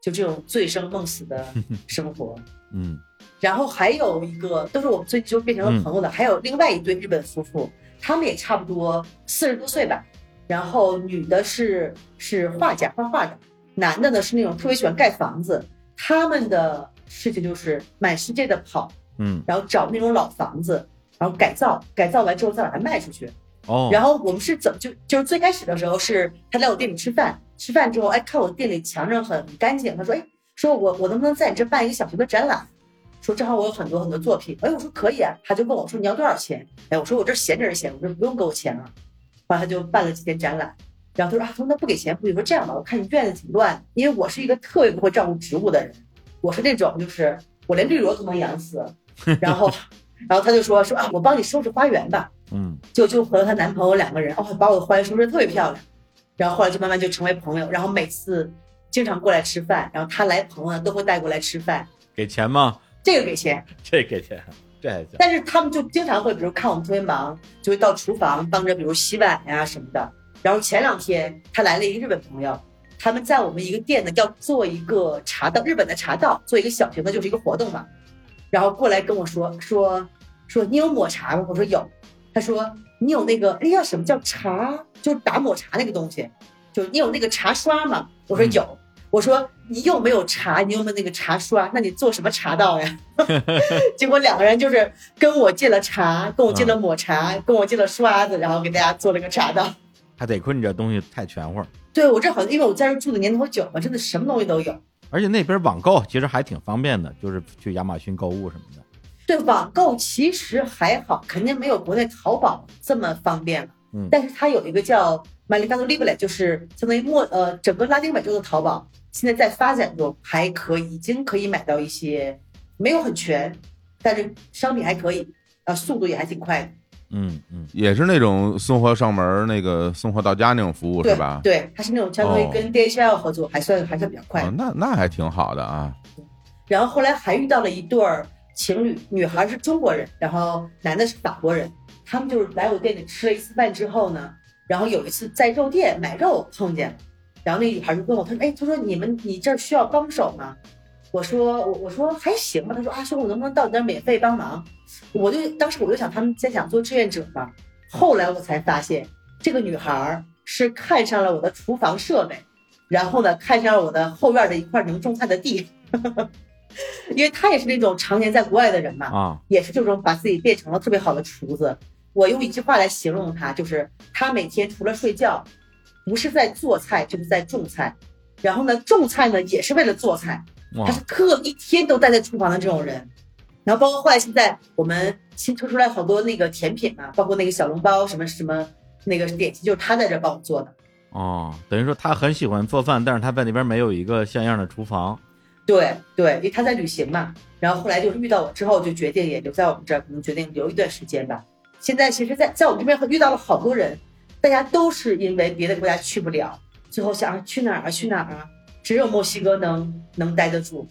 就这种醉生梦死的 生活。
嗯
然后还有一个，都是我们最就变成了朋友的，还有另外一对日本夫妇，他们也差不多四十多岁吧。然后女的是是画家，画画的；男的呢是那种特别喜欢盖房子。他们的事情就是满世界的跑，
嗯
然后找那种老房子，然后改造，改造完之后再把它卖出去。
哦，
然后我们是怎么就就是最开始的时候是他来我店里吃饭，吃饭之后哎看我店里墙上很干净，他说哎说我我能不能在你这办一个小型的展览？说正好我有很多很多作品，哎我说可以啊，他就问我说你要多少钱？哎我说我这闲着是闲，我说不用给我钱了。后来他就办了几天展览，然后他说啊他说那不给钱不行，说这样吧，我看你院子挺乱，因为我是一个特别不会照顾植物的人，我是那种就是我连绿萝都能养死，然后然后他就说说啊我帮你收拾花园吧。
嗯
就就和她男朋友两个人，哦，把我的花园收拾得特别漂亮。然后后来就慢慢就成为朋友，然后每次经常过来吃饭，然后他来朋友呢都会带过来吃饭，
给钱吗？
这个给钱。
这给钱，这还行，
但是他们就经常会，比如看我们特别忙，就会到厨房帮着，比如洗碗呀、什么的。然后前两天他来了一个日本朋友，他们在我们一个店呢要做一个茶道，日本的茶道，做一个小型的，就是一个活动嘛。然后过来跟我说说说你有抹茶吗？我说有。他说你有那个哎呀什么叫茶？就是打抹茶那个东西，就你有那个茶刷吗？我说有。我说你又没有茶？你有没有那个茶刷？那你做什么茶道呀？结果两个人就是跟我借了茶，跟我借了抹茶，跟我借了刷子，然后给大家做了个茶道。
还得亏你这东西太全乎，
对我这好像因为我在这住的年头久了，真的什么东西都有。
而且那边网购其实还挺方便的，就是去亚马逊购物什么的。
对网购其实还好，肯定没有国内淘宝这么方便了。
嗯
但是它有一个叫 Mercado Libre，就是相当于墨呃整个拉丁美洲的淘宝，现在在发展中，还可以已经可以买到一些没有很全，但是商品还可以，呃速度也还挺快的。
嗯嗯
也是那种送货上门，那个送货到家那种服务是吧？
对，它是那种相当于
哦
跟 DHL 合作，还算还算比较快。
哦，那那还挺好的啊。
然后后来还遇到了一对儿情侣，女孩是中国人，然后男的是法国人。他们就是来我店里吃了一次饭之后呢，然后有一次在肉店买肉碰见，然后那女孩就问我，她说：“哎，她说你们你这儿需要帮手吗？”我说：“我我说还行吧。”他说：“啊，说我能不能到你那儿免费帮忙？”我就当时我就想他们在想做志愿者嘛。后来我才发现，这个女孩是看上了我的厨房设备，然后呢看上了我的后院的一块能种菜的地，因为她也是那种常年在国外的人嘛，
啊，
也是这种把自己变成了特别好的厨子。我用一句话来形容她，就是她每天除了睡觉，不是在做菜就是在种菜，然后呢种菜呢也是为了做菜，
哇
她是特一天都待在厨房的这种人。然后包括后来现在我们新推出来好多那个甜品嘛，包括那个小笼包什么什么那个点心，就是他在这帮我做的。
哦，等于说他很喜欢做饭，但是他在那边没有一个像样的厨房。
对对，因为他在旅行嘛，然后后来就是遇到我之后，就决定也留在我们这儿，可能决定留一段时间吧。现在其实在，在我们这边遇到了好多人，大家都是因为别的国家去不了，最后想啊去哪儿啊去哪儿啊，只有墨西哥能能待得住。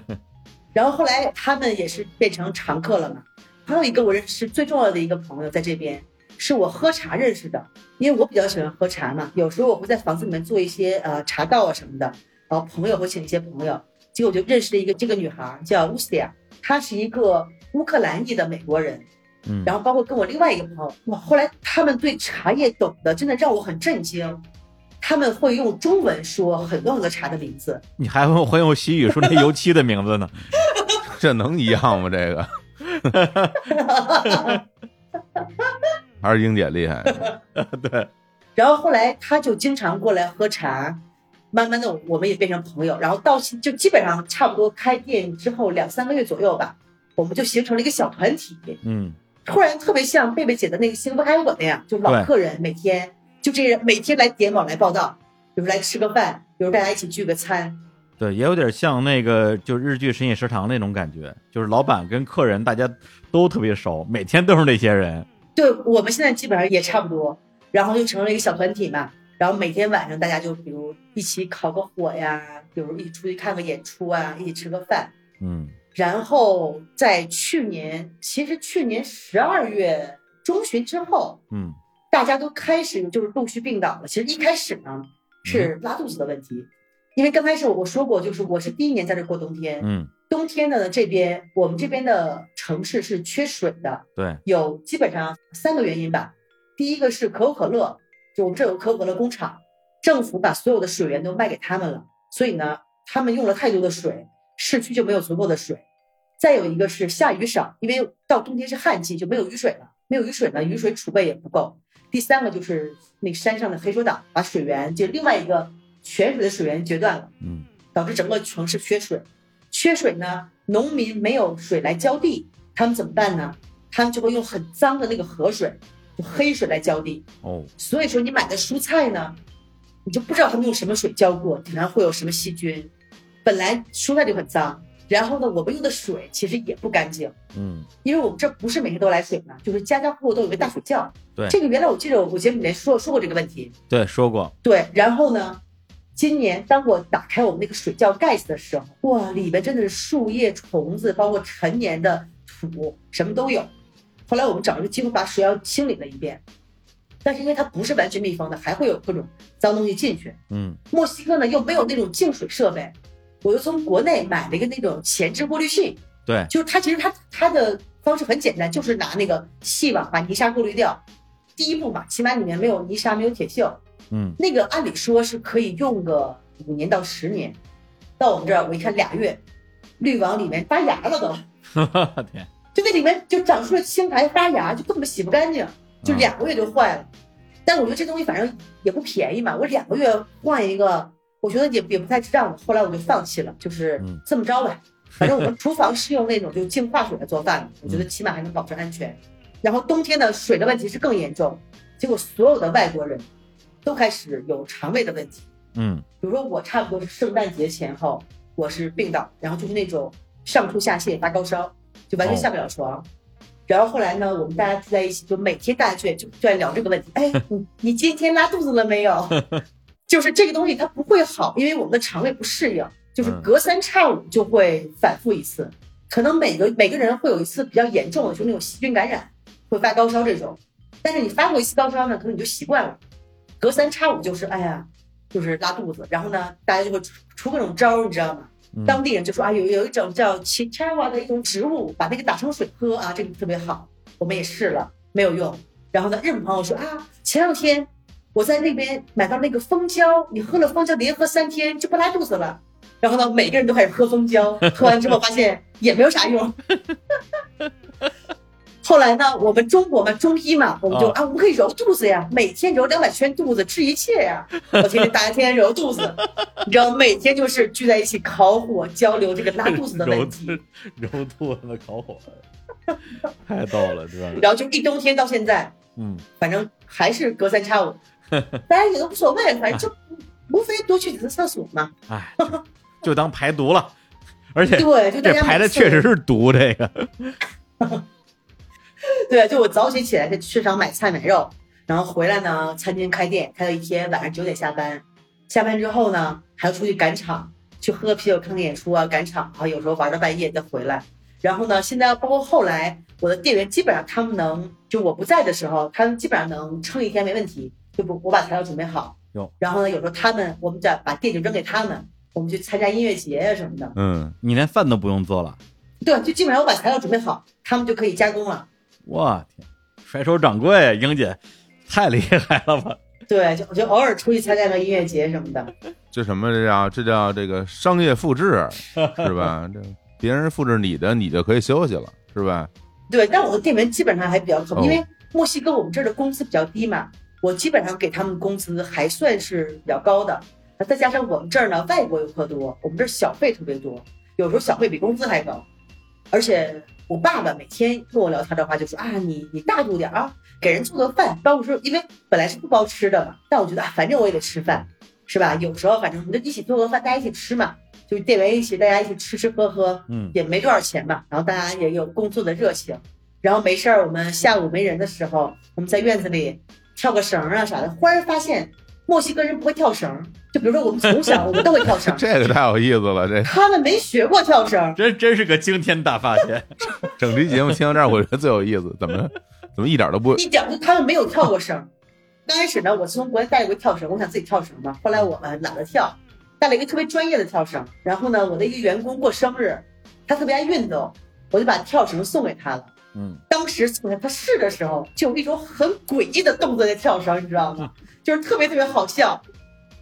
然后后来他们也是变成常客了嘛。还有一个我认识最重要的一个朋友在这边，是我喝茶认识的，因为我比较喜欢喝茶嘛，有时候我会在房子里面做一些呃茶道啊什么的，然后朋友会请一些朋友，结果我就认识了一个这个女孩叫乌斯亚，她是一个乌克兰裔的美国人，
嗯，
然后包括跟我另外一个朋友，哇，后来他们对茶叶懂得真的让我很震惊，他们会用中文说很多很多茶的名字，
你还会会用西语说那油漆的名字呢？
这能一样吗？这个 还是英姐厉害。
对，
然后后来他就经常过来喝茶，慢慢的我们也变成朋友，然后到就基本上差不多开店之后两三个月左右吧，我们就形成了一个小团体，
嗯，
突然特别像贝贝姐的那个幸福海我那样，就老客人每天就这人每天来点网来报道，比如来吃个饭，比如大家一起聚个餐，
对，也有点像那个就日剧《深夜食堂》那种感觉，就是老板跟客人大家都特别熟，每天都是那些人。
对我们现在基本上也差不多，然后就成了一个小团体嘛。然后每天晚上大家就比如一起烤个火呀，比如一起出去看个演出啊，一起吃个饭。
嗯
然后在去年，其实去年十二月中旬之后，
嗯
大家都开始就是陆续病倒了。其实一开始呢是拉肚子的问题，因为刚开始我说过，就是我是第一年在这过冬天，
嗯，
冬天呢这边我们这边的城市是缺水的，
对，
有基本上三个原因吧。第一个是可口可乐，就我们这有可口可乐工厂，政府把所有的水源都卖给他们了，所以呢，他们用了太多的水，市区就没有足够的水。再有一个是下雨少，因为到冬天是旱季，就没有雨水了，没有雨水呢，雨水储备也不够。第三个就是那山上的黑手党把水源，就另外一个泉水的水源截断了。
嗯
导致整个城市缺水。缺水呢，农民没有水来浇地，他们怎么办呢？他们就会用很脏的那个河水，就黑水来浇地。
哦，
所以说，你买的蔬菜呢，你就不知道他们用什么水浇过，可能会有什么细菌。本来蔬菜就很脏，然后呢，我们用的水其实也不干净，
嗯
因为我们这不是每天都来水嘛，就是家家户户都有个大水窖。
对
这个原来我记得我节目里面说说过这个问题。
对，说过，
对，然后呢，今年当我打开我们那个水窖盖子的时候，哇，里面真的是树叶、虫子，包括陈年的土，什么都有。后来我们找了个机会把水窖清理了一遍，但是因为它不是完全密封的，还会有各种脏东西进去。
嗯
墨西哥呢又没有那种净水设备，我又从国内买了一个那种前置过滤器，
对，
就是它其实它它的方式很简单，就是拿那个细网把泥沙过滤掉。第一步嘛，起码里面没有泥沙，没有铁锈。
嗯
那个按理说是可以用个五年到十年，到我们这儿我一看俩月，滤网里面发芽了都，
天，
就那里面就长出了青苔发芽，就根本洗不干净，就两个月就坏了。但我觉得这东西反正也不便宜嘛，我两个月换一个，我觉得也也不太值当。后来我就放弃了，就是
嗯
这么着吧。反正我们厨房是用那种就净化水来做饭的，我觉得起码还能保证安全。然后冬天的水的问题是更严重，结果所有的外国人都开始有肠胃的问题。
嗯
比如说我差不多是圣诞节前后，我是病倒，然后就是那种上吐下泻、发高烧，就完全下不了床。然后后来呢，我们大家聚在一起，就每天大家聚就就在聊这个问题。哎，你你今天拉肚子了没有？就是这个东西它不会好，因为我们的肠胃不适应，就是隔三差五就会反复一次，可能每个每个人会有一次比较严重的，就是那种细菌感染，会发高烧这种。但是你发过一次高烧呢，可能你就习惯了，隔三差五就是哎呀，就是拉肚子，然后呢，大家就会出出各种招儿，你知道吗？
嗯
当地人就说啊，有有一种叫奇查瓦的一种植物，把那个打成水喝啊，这个特别好。我们也试了，没有用。然后呢，日本朋友说啊，前两天我在那边买到那个蜂胶，你喝了蜂胶，连喝三天就不拉肚子了。然后呢，每个人都开始喝蜂胶，喝完之后发现也没有啥用。后来呢，我们中国嘛，中医嘛，我们就
啊
啊，我们可以揉肚子呀，每天揉两百圈肚子治一切呀。我天天大家天天揉肚子，你知道，每天就是聚在一起烤火交流这个拉肚子的问题，
揉肚子烤火，太逗了，知道吗？
然后就一冬天到现在，
嗯，
反正还是隔三差五，大家也都无所谓，反正就无非多去几次厕所嘛。
哎，就就当排毒了，而且
对，就大
这排的确实是毒，这个，
对，就我早起起来去市场买菜买肉，然后回来呢，餐厅开店开到一天，晚上九点下班。下班之后呢，还要出去赶场，去喝啤酒、看个演出啊，赶场，然后有时候玩到半夜再回来。然后呢，现在包括后来，我的店员基本上他们能，就我不在的时候，他们基本上能撑一天没问题。就不我把材料准备好，然后呢，有时候他们我们再把店就扔给他们，我们去参加音乐节呀、什么的。
嗯，
你连饭都不用做了，
对，就基本上我把材料准备好，他们就可以加工了。
我天，甩手掌柜，英姐太厉害了吧？
对，就就偶尔出去参加个音乐节什么的。
这什么这叫这叫这个商业复制 是吧？这别人复制你的，你就可以休息了是吧？
对，但我的店员基本上还比较可，
哦
因为墨西哥我们这儿的工资比较低嘛，我基本上给他们工资还算是比较高的。再加上我们这儿呢，外国游客多，我们这儿小费特别多，有时候小费比工资还高。而且我爸爸每天跟我聊天的话就说啊，你你大度点啊，给人做个饭，包括说，因为本来是不包吃的嘛，但我觉得啊，反正我也得吃饭，是吧？有时候反正我们就一起做个饭，大家一起吃嘛，就是店员一起，大家一起吃吃喝喝，
嗯，
也没多少钱嘛，然后大家也有工作的热情，然后没事儿，我们下午没人的时候，我们在院子里跳个绳啊啥的，忽然发现墨西哥人不会跳绳，就比如说我们从小我们都会跳绳，
这个太有意思了，这
他们没学过跳绳这，
真真是个惊天大发现。
整期节目听到这儿，我觉得最有意思，怎么怎么一点都不
一点儿就他们没有跳过绳。刚开始呢，我是从国内带过跳绳，我想自己跳绳嘛，后来我们懒得跳，带了一个特别专业的跳绳。然后呢，我的一个员工过生日，他特别爱运动，我就把跳绳送给他了。
嗯，
当时送给他试的时候，就有一种很诡异的动作在跳绳，你知道吗？就是特别特别好笑。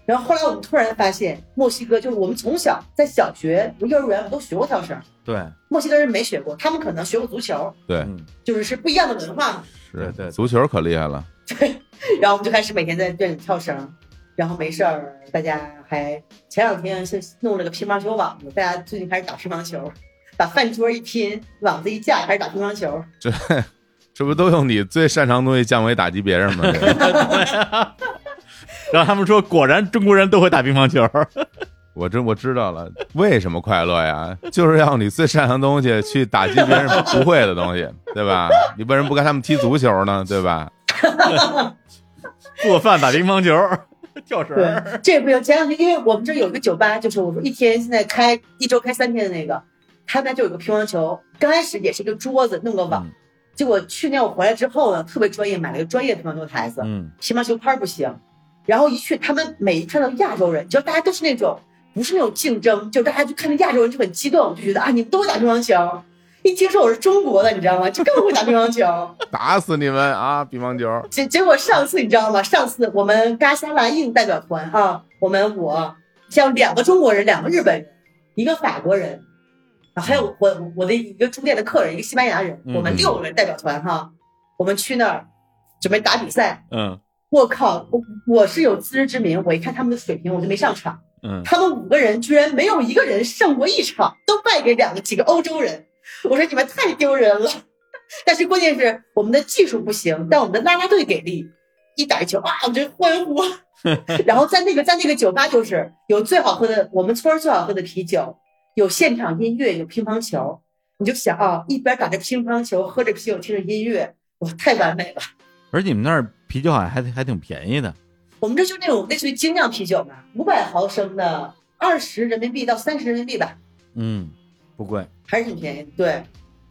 然后后来我们突然发现，墨西哥就是我们从小在小学、幼儿园我们都学过跳绳，
对，
墨西哥人没学过，他们可能学过足球，
对，
嗯，
就是是不一样的文化嘛。
是。
对对
足球可厉害了，对
然后我们就开始每天在店里跳绳，然后没事儿，大家还前两天是弄了个乒乓球网子，大家最近开始打乒乓球，把饭桌一拼，网子一架，还是打乒乓球。
这这不都用你最擅长的东西降维打击别人吗？
然后他们说，果然中国人都会打乒乓球。
我这我知道了，为什么快乐呀？就是要你最擅长的东西去打击别人不会的东西，对吧？你为什么不跟他们踢足球呢？对吧？
做饭、打乒乓球、跳绳
对。，这不行。前两天因为我们这有一个酒吧，就是我们一天现在开一周开三天的那个，他们家就有个乒乓球，刚开始也是一个桌子弄个网，
嗯
结果去年我回来之后呢，特别专业，买了个专业乒乓球台子，
嗯
乒乓球拍不行。然后一去，他们每一看到亚洲人，你知道大家都是那种不是那种竞争，就大家就看到亚洲人就很激动，就觉得啊你们都会打乒乓球。一听说我是中国的，你知道吗？就更会打乒乓球。
打死你们啊！乒乓球，
结结果上次你知道吗？上次我们嘎沙拉印代表团啊，我们我像两个中国人，两个日本人，一个法国人，啊，还有我我的一个住店的客人，一个西班牙人，
嗯
我们六个人代表团哈，我们去那儿准备打比赛。
嗯
我靠，我我是有自知之明，我一看他们的水平，我就没上场。
嗯，
他们五个人居然没有一个人胜过一场，都败给两个几个欧洲人。我说你们太丢人了。但是关键是我们的技术不行，但我们的啦啦队给力，一打一球啊，我就欢呼。然后在那个在那个酒吧，就是有最好喝的，我们村儿最好喝的啤酒，有现场音乐，有乒乓球。你就想啊，一边打着乒乓球，喝着啤酒，听着音乐，哇，太完美了。
而且你们那儿啤酒好像还还挺便宜的。
我们这就那种类似于精酿啤酒嘛，五百毫升的，二十人民币到三十人民币吧。
嗯，不贵。
还是挺便宜的。对，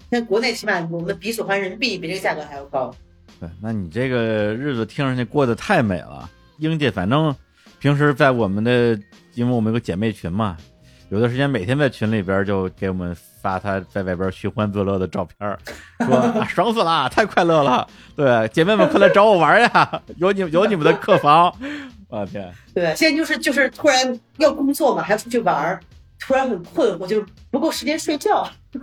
像国内起码我们比所换人民币比这个价格还要高。
对，那你这个日子听上去过得太美了，英姐，反正平时在我们的，因为我们有个姐妹群嘛，有段时间每天在群里边就给我们发他在外边寻欢作乐的照片儿，说、啊、爽死了，太快乐了。对，姐妹们快来找我玩呀，有你有你们的客房。我天，
对，现在就是就是突然要工作嘛，还要出去玩儿，突然很困我，就不够时间睡觉。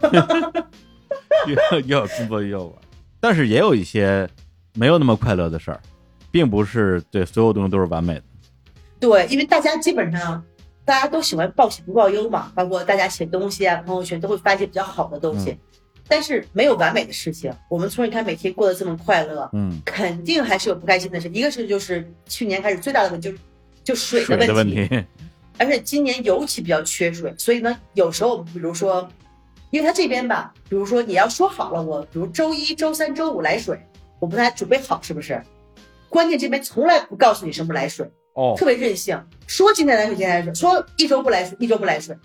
又又要工作又要玩，但是也有一些没有那么快乐的事儿，并不是对所有东西都是完美的。
对，因为大家基本上大家都喜欢报喜不报忧嘛，包括大家写东西啊，朋友圈都会发一些比较好的东西，但是没有完美的事情。我们从你看每天过得这么快乐，
嗯，
肯定还是有不开心的事。一个是就是去年开始最大的问题就是就水
水的问题，
而且今年尤其比较缺水，所以呢，有时候我们比如说，因为他这边吧，比如说你要说好了，我比如周一周三周五来水，我们大家准备好是不是？关键这边从来不告诉你什么来水。
哦，
特别任性，说今天来水今天来水，说一周不来水一周不来水。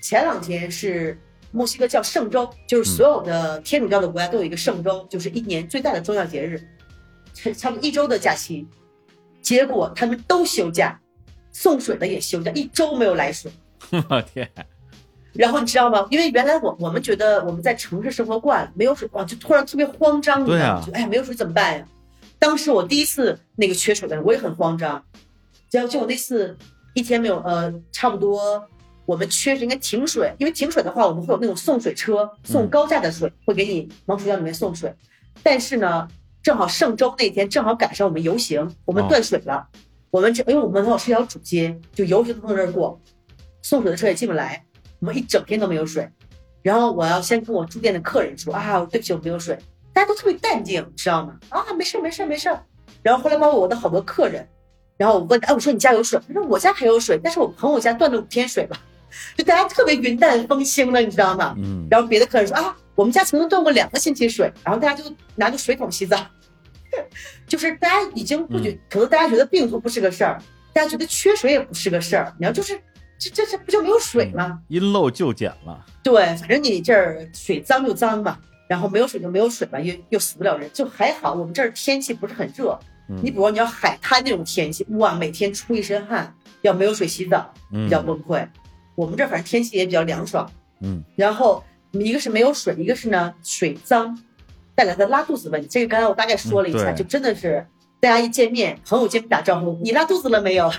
前两天是墨西哥叫圣周，就是所有的天主教的国家都有一个圣周，就是一年最大的宗教节日，差不多一周的假期。结果他们都休假，送水的也休假，一周没有来水。
我 天！
然后你知道吗？因为原来我我们觉得我们在城市生活惯了，没有水哇，就突然特别慌张。
对啊，
哎呀，没有水怎么办呀？当时我第一次那个缺水的时候，我也很慌张。结果就我那次一天没有，呃，差不多我们缺是应该停水，因为停水的话，我们会有那种送水车送高价的水，会给你往水窖里面送水。但是呢，正好圣周那天正好赶上我们游行，我们断水了。我们这因为我们正好是条主街，就游行从这儿过，送水的车也进不来，我们一整天都没有水。然后我要先跟我住店的客人说啊，对不起，我没有水。大家都特别淡定，知道吗？啊，没事没事没事。然后后来包括我的好多客人。然后我问，哎，我说你家有水？他说我家还有水，但是我朋友家断了五天水了，就大家特别云淡风轻了，你知道吗？
嗯。
然后别的客人说啊，我们家曾经断过两个星期水，然后大家就拿着水桶洗澡，就是大家已经不觉，可能大家觉得病毒不是个事儿，大家觉得缺水也不是个事儿。你要就是这这这不就没有水吗？
因漏就减了。
对，反正你这儿水脏就脏嘛，然后没有水就没有水吧，又又死不了人，就还好。我们这儿天气不是很热。你比如你要海滩那种天气，哇，每天出一身汗，要没有水洗澡，比较崩溃。我们这反正天气也比较凉爽，
嗯。
然后一个是没有水，一个是呢水脏带来的拉肚子问题。这个刚才我大概说了一下，就真的是大家一见面，朋友见面打招呼，你拉肚子了没有？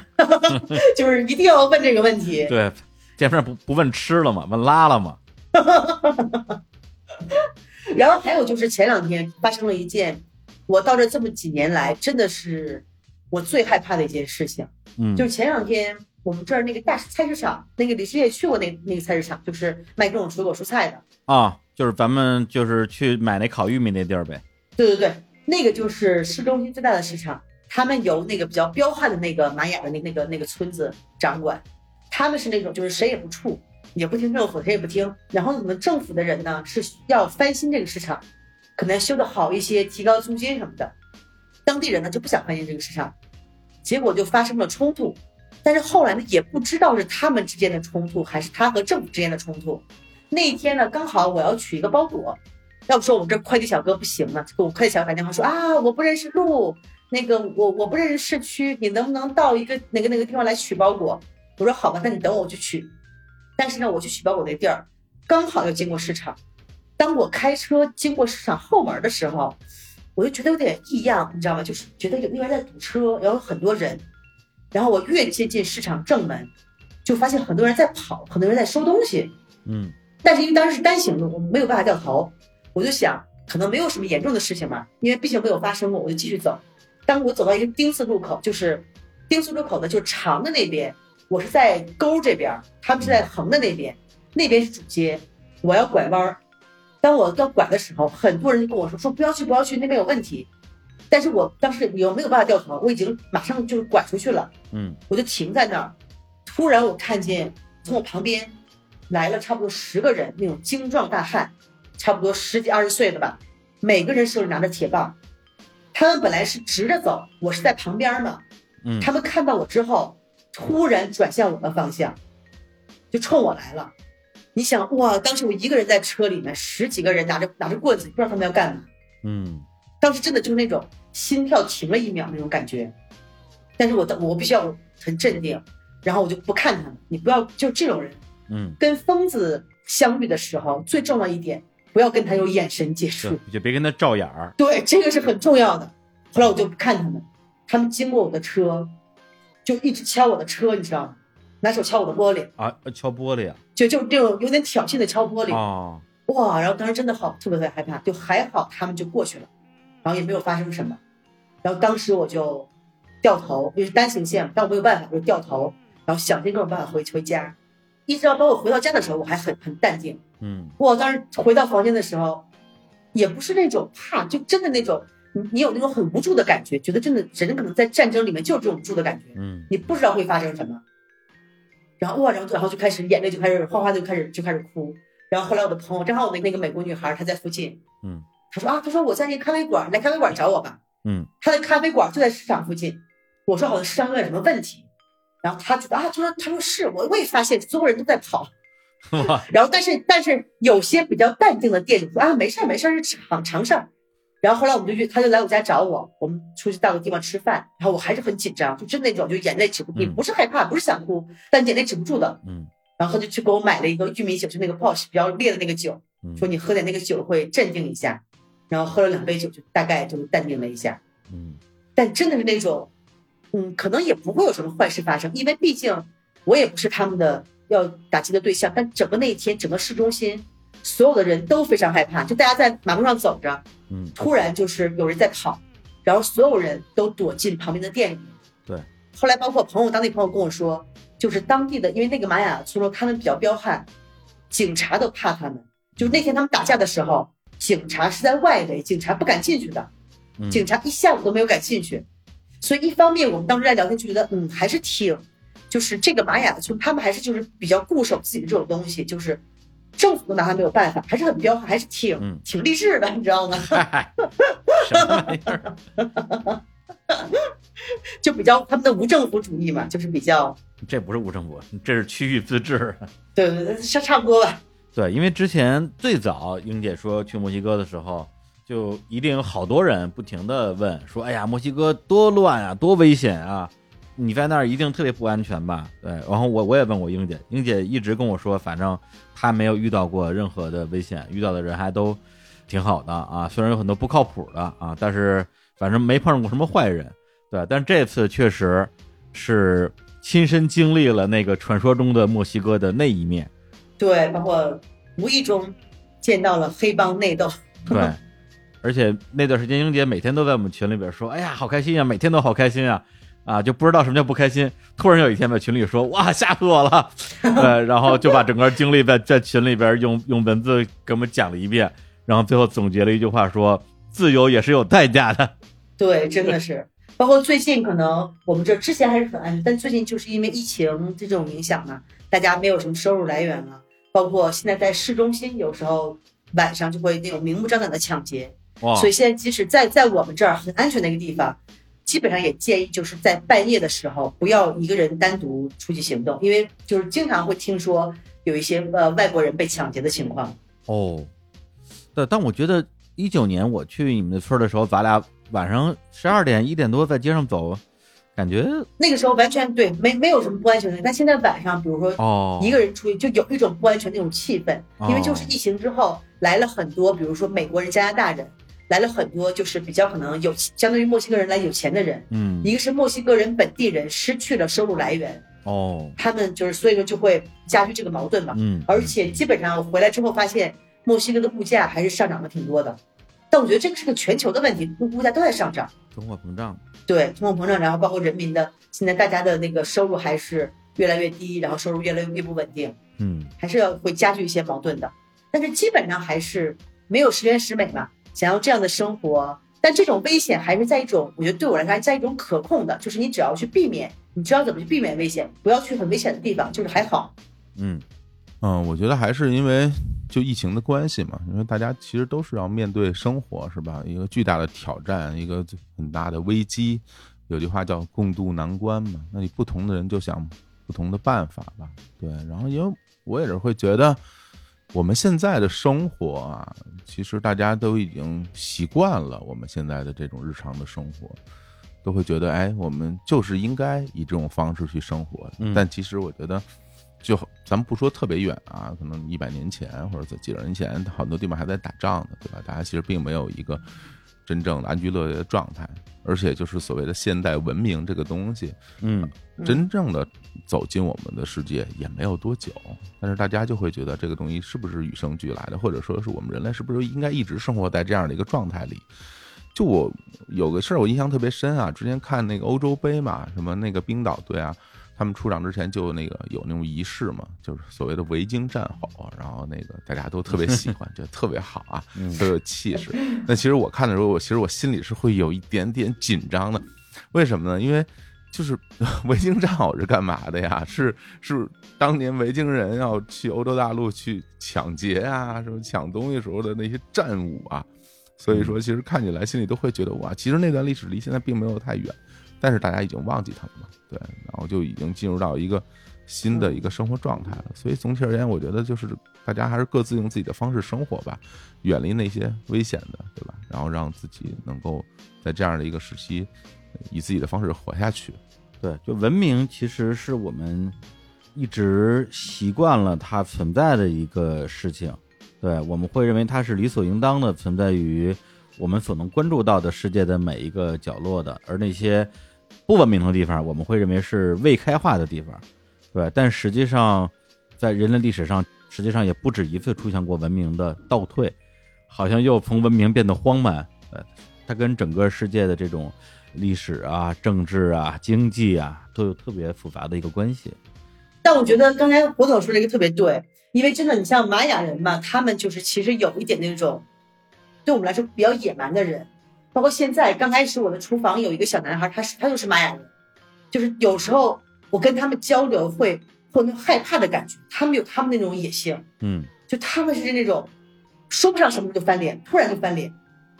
就是一定要问这个问题。
对，见面不不问吃了吗？问拉了吗？
然后还有就是前两天发生了一件。我到这这么几年来，真的是我最害怕的一件事情。
嗯，
就是前两天我们这儿那个大菜市场，那个李师也去过那那个菜市场，就是卖各种水果蔬菜的
啊，就是咱们就是去买那烤玉米那地儿呗。
对对对，那个就是市中心最大的市场，他们由那个比较彪悍的那个玛雅的那那个那个村子掌管，他们是那种就是谁也不处，也不听政府，谁也不听。然后我们政府的人呢是要翻新这个市场。可能修的好一些，提高租金什么的，当地人呢就不想翻新这个市场，结果就发生了冲突。但是后来呢，也不知道是他们之间的冲突，还是他和政府之间的冲突。那一天呢，刚好我要取一个包裹，要不说我们这快递小哥不行了，给我快递小哥打电话说啊，我不认识路，那个我我不认识市区，你能不能到一个哪个哪个地方来取包裹？我说好吧，那你等我，我去取。但是呢，我去取包裹那地儿，刚好要经过市场。当我开车经过市场后门的时候，我就觉得有点异样，你知道吗？就是觉得有那边在堵车，然后有很多人。然后我越接近市场正门，就发现很多人在跑，很多人在收东西。
嗯。
但是因为当时是单行路，我没有办法掉头，我就想可能没有什么严重的事情嘛，因为毕竟没有发生过，我就继续走。当我走到一个丁字路口，就是丁字路口的，就是长的那边，我是在沟这边，他们是在横的那边，那边是主街，我要拐弯。当我要拐的时候，很多人就跟我说：“说不要去，不要去，那边有问题。”但是我当时有没有办法掉头？我已经马上就是拐出去了。
嗯，
我就停在那儿。突然我看见从我旁边来了差不多十个人，那种精壮大汉，差不多十几二十岁的吧，每个人手里拿着铁棒。他们本来是直着走，我是在旁边嘛。
嗯，
他们看到我之后，突然转向我的方向，就冲我来了。你想哇，当时我一个人在车里面，十几个人拿着拿着棍子，不知道他们要干嘛。
嗯，
当时真的就是那种心跳停了一秒那种感觉。但是我的我必须要很镇定，然后我就不看他们。你不要就这种人，
嗯，
跟疯子相遇的时候，最重要一点，不要跟他有眼神接触
对，，就别跟他照眼儿。
对，这个是很重要的。后来我就不看他们，他们经过我的车，就一直敲我的车，你知道吗？拿手敲我的玻璃，
啊，敲玻璃啊！
就就这种有点挑衅的敲玻璃。
哦，
哇，然后当时真的好特别特别害怕，就还好他们就过去了，然后也没有发生什么，然后当时我就掉头，因为是单行线嘛，但我没有办法，我就掉头，然后想尽各种办法回回家，一直到包括回到家的时候，我还很很淡定。
嗯
我当时回到房间的时候，也不是那种怕，就真的那种你你有那种很无助的感觉，觉得真的人可能在战争里面就是这种无助的感觉，
嗯
你不知道会发生什么。然后哇，然后然后就开始眼泪就开始哗哗的就开始就开始哭。然后后来我的朋友正好我的那个美国女孩她在附近，
嗯，
她说啊，她说我在那个咖啡馆，来咖啡馆找我吧。
嗯，
她的咖啡馆就在市场附近。我说好像市场有点什么问题，然后她觉得啊，她说她说是我我也发现所有人都在跑，然后但是但是有些比较淡定的店主说啊没事儿没事儿是常常事儿，然后后来我们就去，他就来我家找我，我们出去到个地方吃饭，然后我还是很紧张，就真那种就眼泪止不住，
嗯
不是害怕，不是想哭，但眼泪止不住的。
嗯
然后他就去给我买了一个玉米酒，就那个 Posh 比较烈的那个酒，
嗯，
说你喝点那个酒会镇定一下。然后喝了两杯酒，就大概就淡定了一下。
嗯
但真的是那种，嗯，可能也不会有什么坏事发生，因为毕竟我也不是他们的要打击的对象。但整个那一天，整个市中心所有的人都非常害怕，就大家在马路上走着，
嗯
突然就是有人在跑，然后所有人都躲进旁边的店里。
对，
后来包括朋友，当地朋友跟我说，就是当地的，因为那个玛雅村落他们比较彪悍，警察都怕他们。就那天他们打架的时候，警察是在外围，警察不敢进去的。
嗯，
警察一下午都没有敢进去，所以一方面我们当时在聊天就觉得，嗯，还是挺，就是这个玛雅村，他们还是就是比较固守自己的这种东西，就是政府都拿他没有办法，还是很彪悍，还是挺、
嗯
挺励志的，你知道吗？
嗨，什么玩意儿？
就比较他们的无政府主义嘛，就是比较，
这不是无政府，这是区域自治。
对对对，差差不多吧。
对，因为之前最早英姐说去墨西哥的时候，就一定有好多人不停的问说：“哎呀，墨西哥多乱啊，多危险啊！你在那儿一定特别不安全吧？”对，然后我我也问过英姐，英姐一直跟我说，反正她没有遇到过任何的危险，遇到的人还都挺好的啊，虽然有很多不靠谱的啊，但是反正没碰上过什么坏人。对，但这次确实是亲身经历了那个传说中的墨西哥的那一面。
对，包括无意中见到了黑帮内斗，
对，而且那段时间，英姐每天都在我们群里边说：“哎呀，好开心啊，每天都好开心啊！”啊，就不知道什么叫不开心。突然有一天在群里说：“哇，吓死我了！” 呃，然后就把整个经历在在群里边用用文字给我们讲了一遍，然后最后总结了一句话说：“自由也是有代价的。
对，真的是。包括最近可能我们这之前还是很安全，但最近就是因为疫情这种影响嘛，大家没有什么收入来源了。包括现在在市中心，有时候晚上就会那种明目张胆的抢劫，”
哇，
所以现在即使在在我们这儿很安全的一个地方，基本上也建议就是在半夜的时候不要一个人单独出去行动，因为就是经常会听说有一些呃外国人被抢劫的情况。
哦，对，但我觉得一九年我去你们的村儿的时候，咱俩晚上十二点一点多在街上走，感觉
那个时候完全对，没没有什么不安全的。但现在晚上，比如说
哦，
一个人出去，就有一种不安全那种气氛，因为就是疫情之后来了很多，比如说美国人、加拿大人，来了很多就是比较可能有相对于墨西哥人来有钱的人，
嗯
一个是墨西哥人本地人失去了收入来源，
哦
他们就是所以说就会加剧这个矛盾嘛。
嗯，
而且基本上回来之后发现，墨西哥的物价还是上涨的挺多的。但我觉得这个是个全球的问题，物物价都在上涨。
通货膨胀，
对，通货膨胀，然后包括人民的现在大家的那个收入还是越来越低，然后收入越来越不稳定，
嗯
还是要会加剧一些矛盾的。但是基本上还是没有十全十美嘛，想要这样的生活，但这种危险还是在一种，我觉得对我来说还在一种可控的，就是你只要去避免，你知道怎么去避免危险，不要去很危险的地方，就是还好。
嗯
嗯，我觉得还是因为就疫情的关系嘛，因为大家其实都是要面对生活，是吧？一个巨大的挑战，一个很大的危机。有句话叫“共度难关”嘛，那你不同的人就想不同的办法吧。对，然后因为我也是会觉得，我们现在的生活啊，其实大家都已经习惯了我们现在的这种日常的生活。都会觉得，哎，我们就是应该以这种方式去生活。
嗯
但其实我觉得，就咱们不说特别远啊，可能一百年前或者在几十年前，很多地方还在打仗呢，对吧？大家其实并没有一个真正的安居乐业的状态，而且就是所谓的现代文明这个东西，
嗯
嗯
真正的走进我们的世界也没有多久，但是大家就会觉得这个东西是不是与生俱来的，或者说是我们人类是不是应该一直生活在这样的一个状态里？就我有个事儿我印象特别深啊，之前看那个欧洲杯嘛，什么那个冰岛队啊，他们出场之前就那个有那种仪式嘛，就是所谓的维京战吼，然后那个大家都特别喜欢，觉得特别好啊，
嗯
都有气势。那其实我看的时候，我其实我心里是会有一点点紧张的，为什么呢？因为就是维京战吼是干嘛的呀？是是当年维京人要去欧洲大陆去抢劫啊，什么抢东西时候的那些战舞啊。所以说，其实看起来心里都会觉得哇，其实那段历史离现在并没有太远，但是大家已经忘记他们了，对，然后就已经进入到一个新的一个生活状态了。所以总体而言，我觉得就是大家还是各自用自己的方式生活吧，远离那些危险的，对吧？然后让自己能够在这样的一个时期，呃以自己的方式活下去。
对，就文明其实是我们一直习惯了它存在的一个事情，对，我们会认为它是理所应当的存在于我们所能关注到的世界的每一个角落的，而那些不文明的地方，我们会认为是未开化的地方，对，但实际上在人类历史上，实际上也不止一次出现过文明的倒退，好像又从文明变得荒蛮，呃，它跟整个世界的这种历史啊、政治啊、经济啊，都有特别复杂的一个关系。
但我觉得刚才胡总说这个特别对，因为真的，你像玛雅人嘛，他们就是其实有一点那种，对我们来说比较野蛮的人。包括现在刚开始我的厨房有一个小男孩，他是他就是玛雅人，就是有时候我跟他们交流会会有那种害怕的感觉，他们有他们那种野性，
嗯
就他们是那种说不上什么就翻脸，突然就翻脸。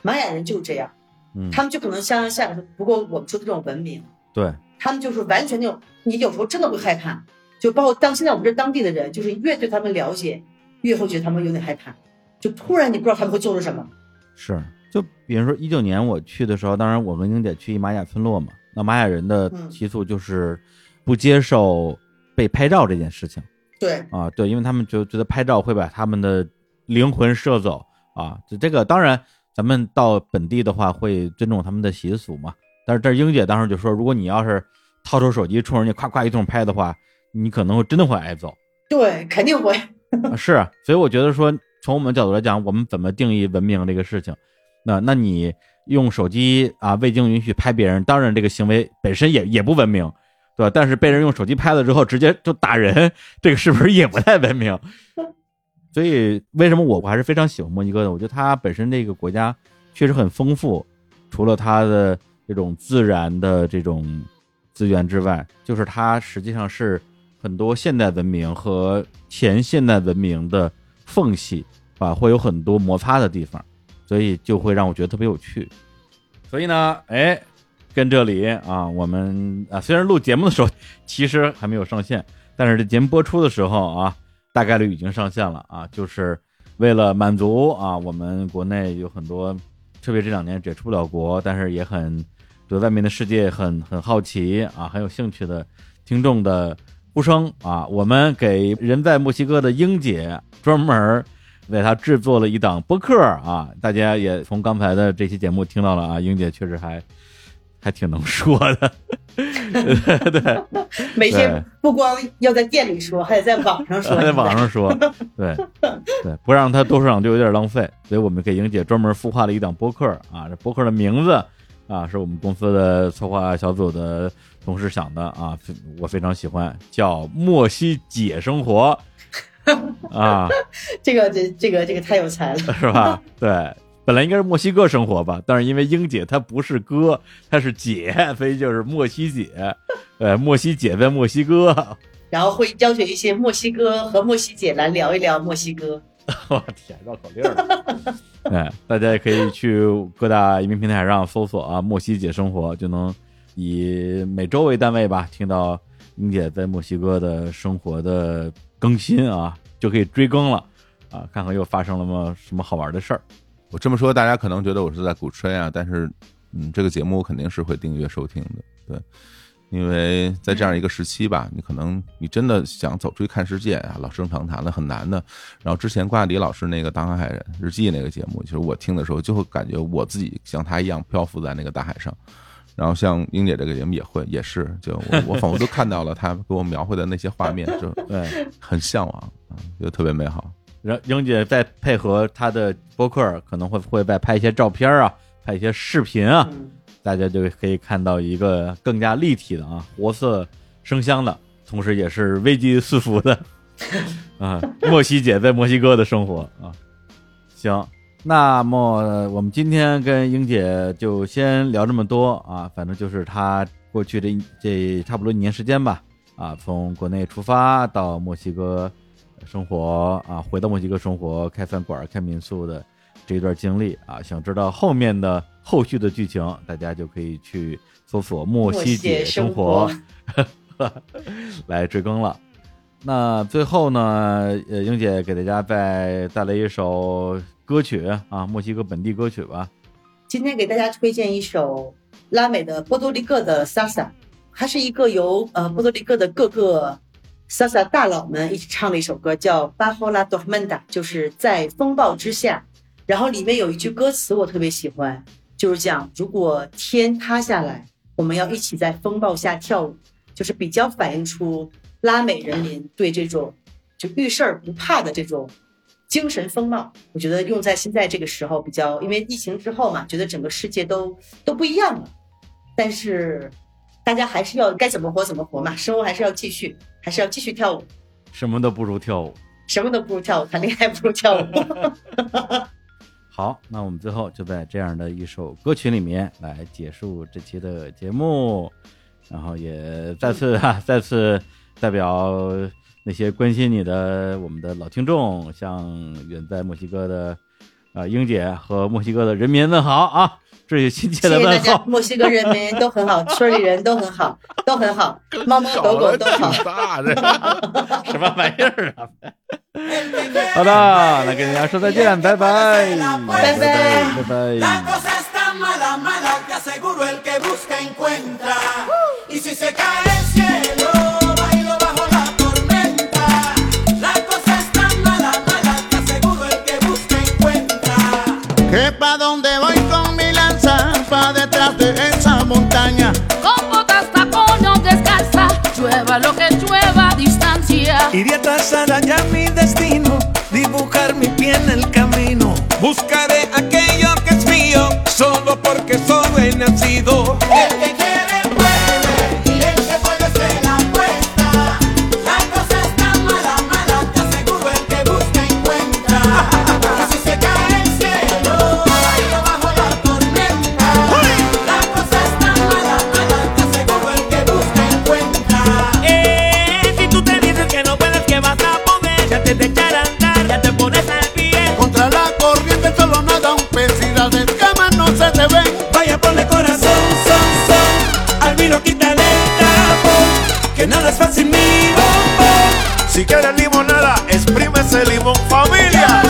玛雅人就是这样，
嗯，
他们就可能像像不过我们说的这种文明，
对，
他们就是完全那种，你有时候真的会害怕，就包括当现在我们这当地的人，就是越对他们了解，越会觉得他们有点害怕，就突然你不知道他们会做出什么。
是。就比如说一九年我去的时候，当然我跟英姐去一玛雅村落嘛，那玛雅人的
嗯
习俗就是不接受被拍照这件事情。
对，
啊，对，因为他们就觉得拍照会把他们的灵魂摄走啊。这这个当然，咱们到本地的话会尊重他们的习俗嘛。但是这英姐当时就说，如果你要是掏出手机冲人家夸夸一通拍的话，你可能会真的会挨揍。
对，肯定会。
啊是啊，所以我觉得说，从我们角度来讲，我们怎么定义文明这个事情？那那你用手机啊未经允许拍别人，当然这个行为本身也也不文明，对吧？但是被人用手机拍了之后，直接就打人，这个是不是也不太文明？所以为什么我我还是非常喜欢墨西哥的？我觉得它本身这个国家确实很丰富，除了它的这种自然的这种资源之外，就是它实际上是很多现代文明和前现代文明的缝隙啊，会有很多摩擦的地方，所以就会让我觉得特别有趣。所以呢，哎，跟这里啊，我们啊，虽然录节目的时候其实还没有上线，但是这节目播出的时候啊，大概率已经上线了啊，就是为了满足啊，我们国内有很多，特别这两年也出不了国，但是也很对外面的世界很很好奇啊，很有兴趣的听众的呼声啊，我们给人在墨西哥的英姐专门为她制作了一档播客啊，大家也从刚才的这期节目听到了啊，英姐确实还还挺能说的，对，
每天不光要在店里说，还得在网上说。
在。网上说，对。对，不让她多说两句有点浪费，所以我们给英姐专门孵化了一档播客啊，这播客的名字啊是我们公司的策划小组的同事想的啊，我非常喜欢，叫《莫西姐生活》啊。
这个这这个这个太有才了。
是吧？对，本来应该是墨西哥生活吧，但是因为英姐她不是哥，她是姐，所以就是墨西姐。呃，墨西姐在墨西哥，
然后会邀请一些墨西哥和墨西姐来聊一聊墨西哥。
我天，绕口令儿。哎，大家也可以去各大移民平台上搜索啊“墨西姐生活”，就能以每周为单位吧，听到英姐在墨西哥的生活的更新啊，就可以追更了啊，看看又发生了么什么好玩的事儿。
我这么说，大家可能觉得我是在鼓吹啊，但是嗯，这个节目我肯定是会订阅收听的，对。因为在这样一个时期吧，你可能你真的想走出去看世界啊，老生常谈的很难的。然后之前瓜迪老师那个《大航海日记》那个节目，其实我听的时候就会感觉我自己像他一样漂浮在那个大海上。然后像英姐这个节目也会也是，就我我仿佛都看到了她给我描绘的那些画面，就
对，
很向往啊，觉得特别美好。
然后英姐再配合她的播客，可能会会再拍一些照片啊，拍一些视频啊。大家就可以看到一个更加立体的啊，活色生香的，同时也是危机四伏的 啊。莫西姐在墨西哥的生活啊，行，那么我们今天跟英姐就先聊这么多啊。反正就是她过去这这差不多一年时间吧，啊，从国内出发到墨西哥生活啊，回到墨西哥生活，开饭馆、开民宿的这一段经历啊，想知道后面的。后续的剧情，大家就可以去搜索“莫西姐生活” 来追更了。那最后呢，呃，英姐给大家再带来一首歌曲啊，墨西哥本地歌曲吧。
今天给大家推荐一首拉美的波多黎各的 salsa，它是一个由呃波多黎各的各个 salsa 大佬们一起唱的一首歌，叫《巴霍拉多曼达》，就是在风暴之下。然后里面有一句歌词我特别喜欢。就是讲，如果天塌下来，我们要一起在风暴下跳舞，就是比较反映出拉美人民对这种就遇事儿不怕的这种精神风貌。我觉得用在现在这个时候比较，因为疫情之后嘛，觉得整个世界都都不一样了。但是大家还是要该怎么活怎么活嘛，生活还是要继续，还是要继续跳舞。
什么都不如跳舞，
什么都不如跳舞，谈恋爱不如跳舞。
好，那我们最后就在这样的一首歌曲里面来结束这期的节目，然后也再次哈，再次代表那些关心你的我们的老听众，向远在墨西哥的啊英姐和墨西哥的人民问好啊，这是亲切的问候。
墨西哥人民都很好，村里人都很好，都很好，猫猫狗狗都好。
什么玩意儿啊？好的，那跟大家说再见，拜拜，
拜拜，
拜拜。
Iría trazada ya mi destino, dibujar mi pie en el camino. Buscaré aquello que es mío, solo porque solo he nacido.
Si quieres limonada, exprime ese limón, familia.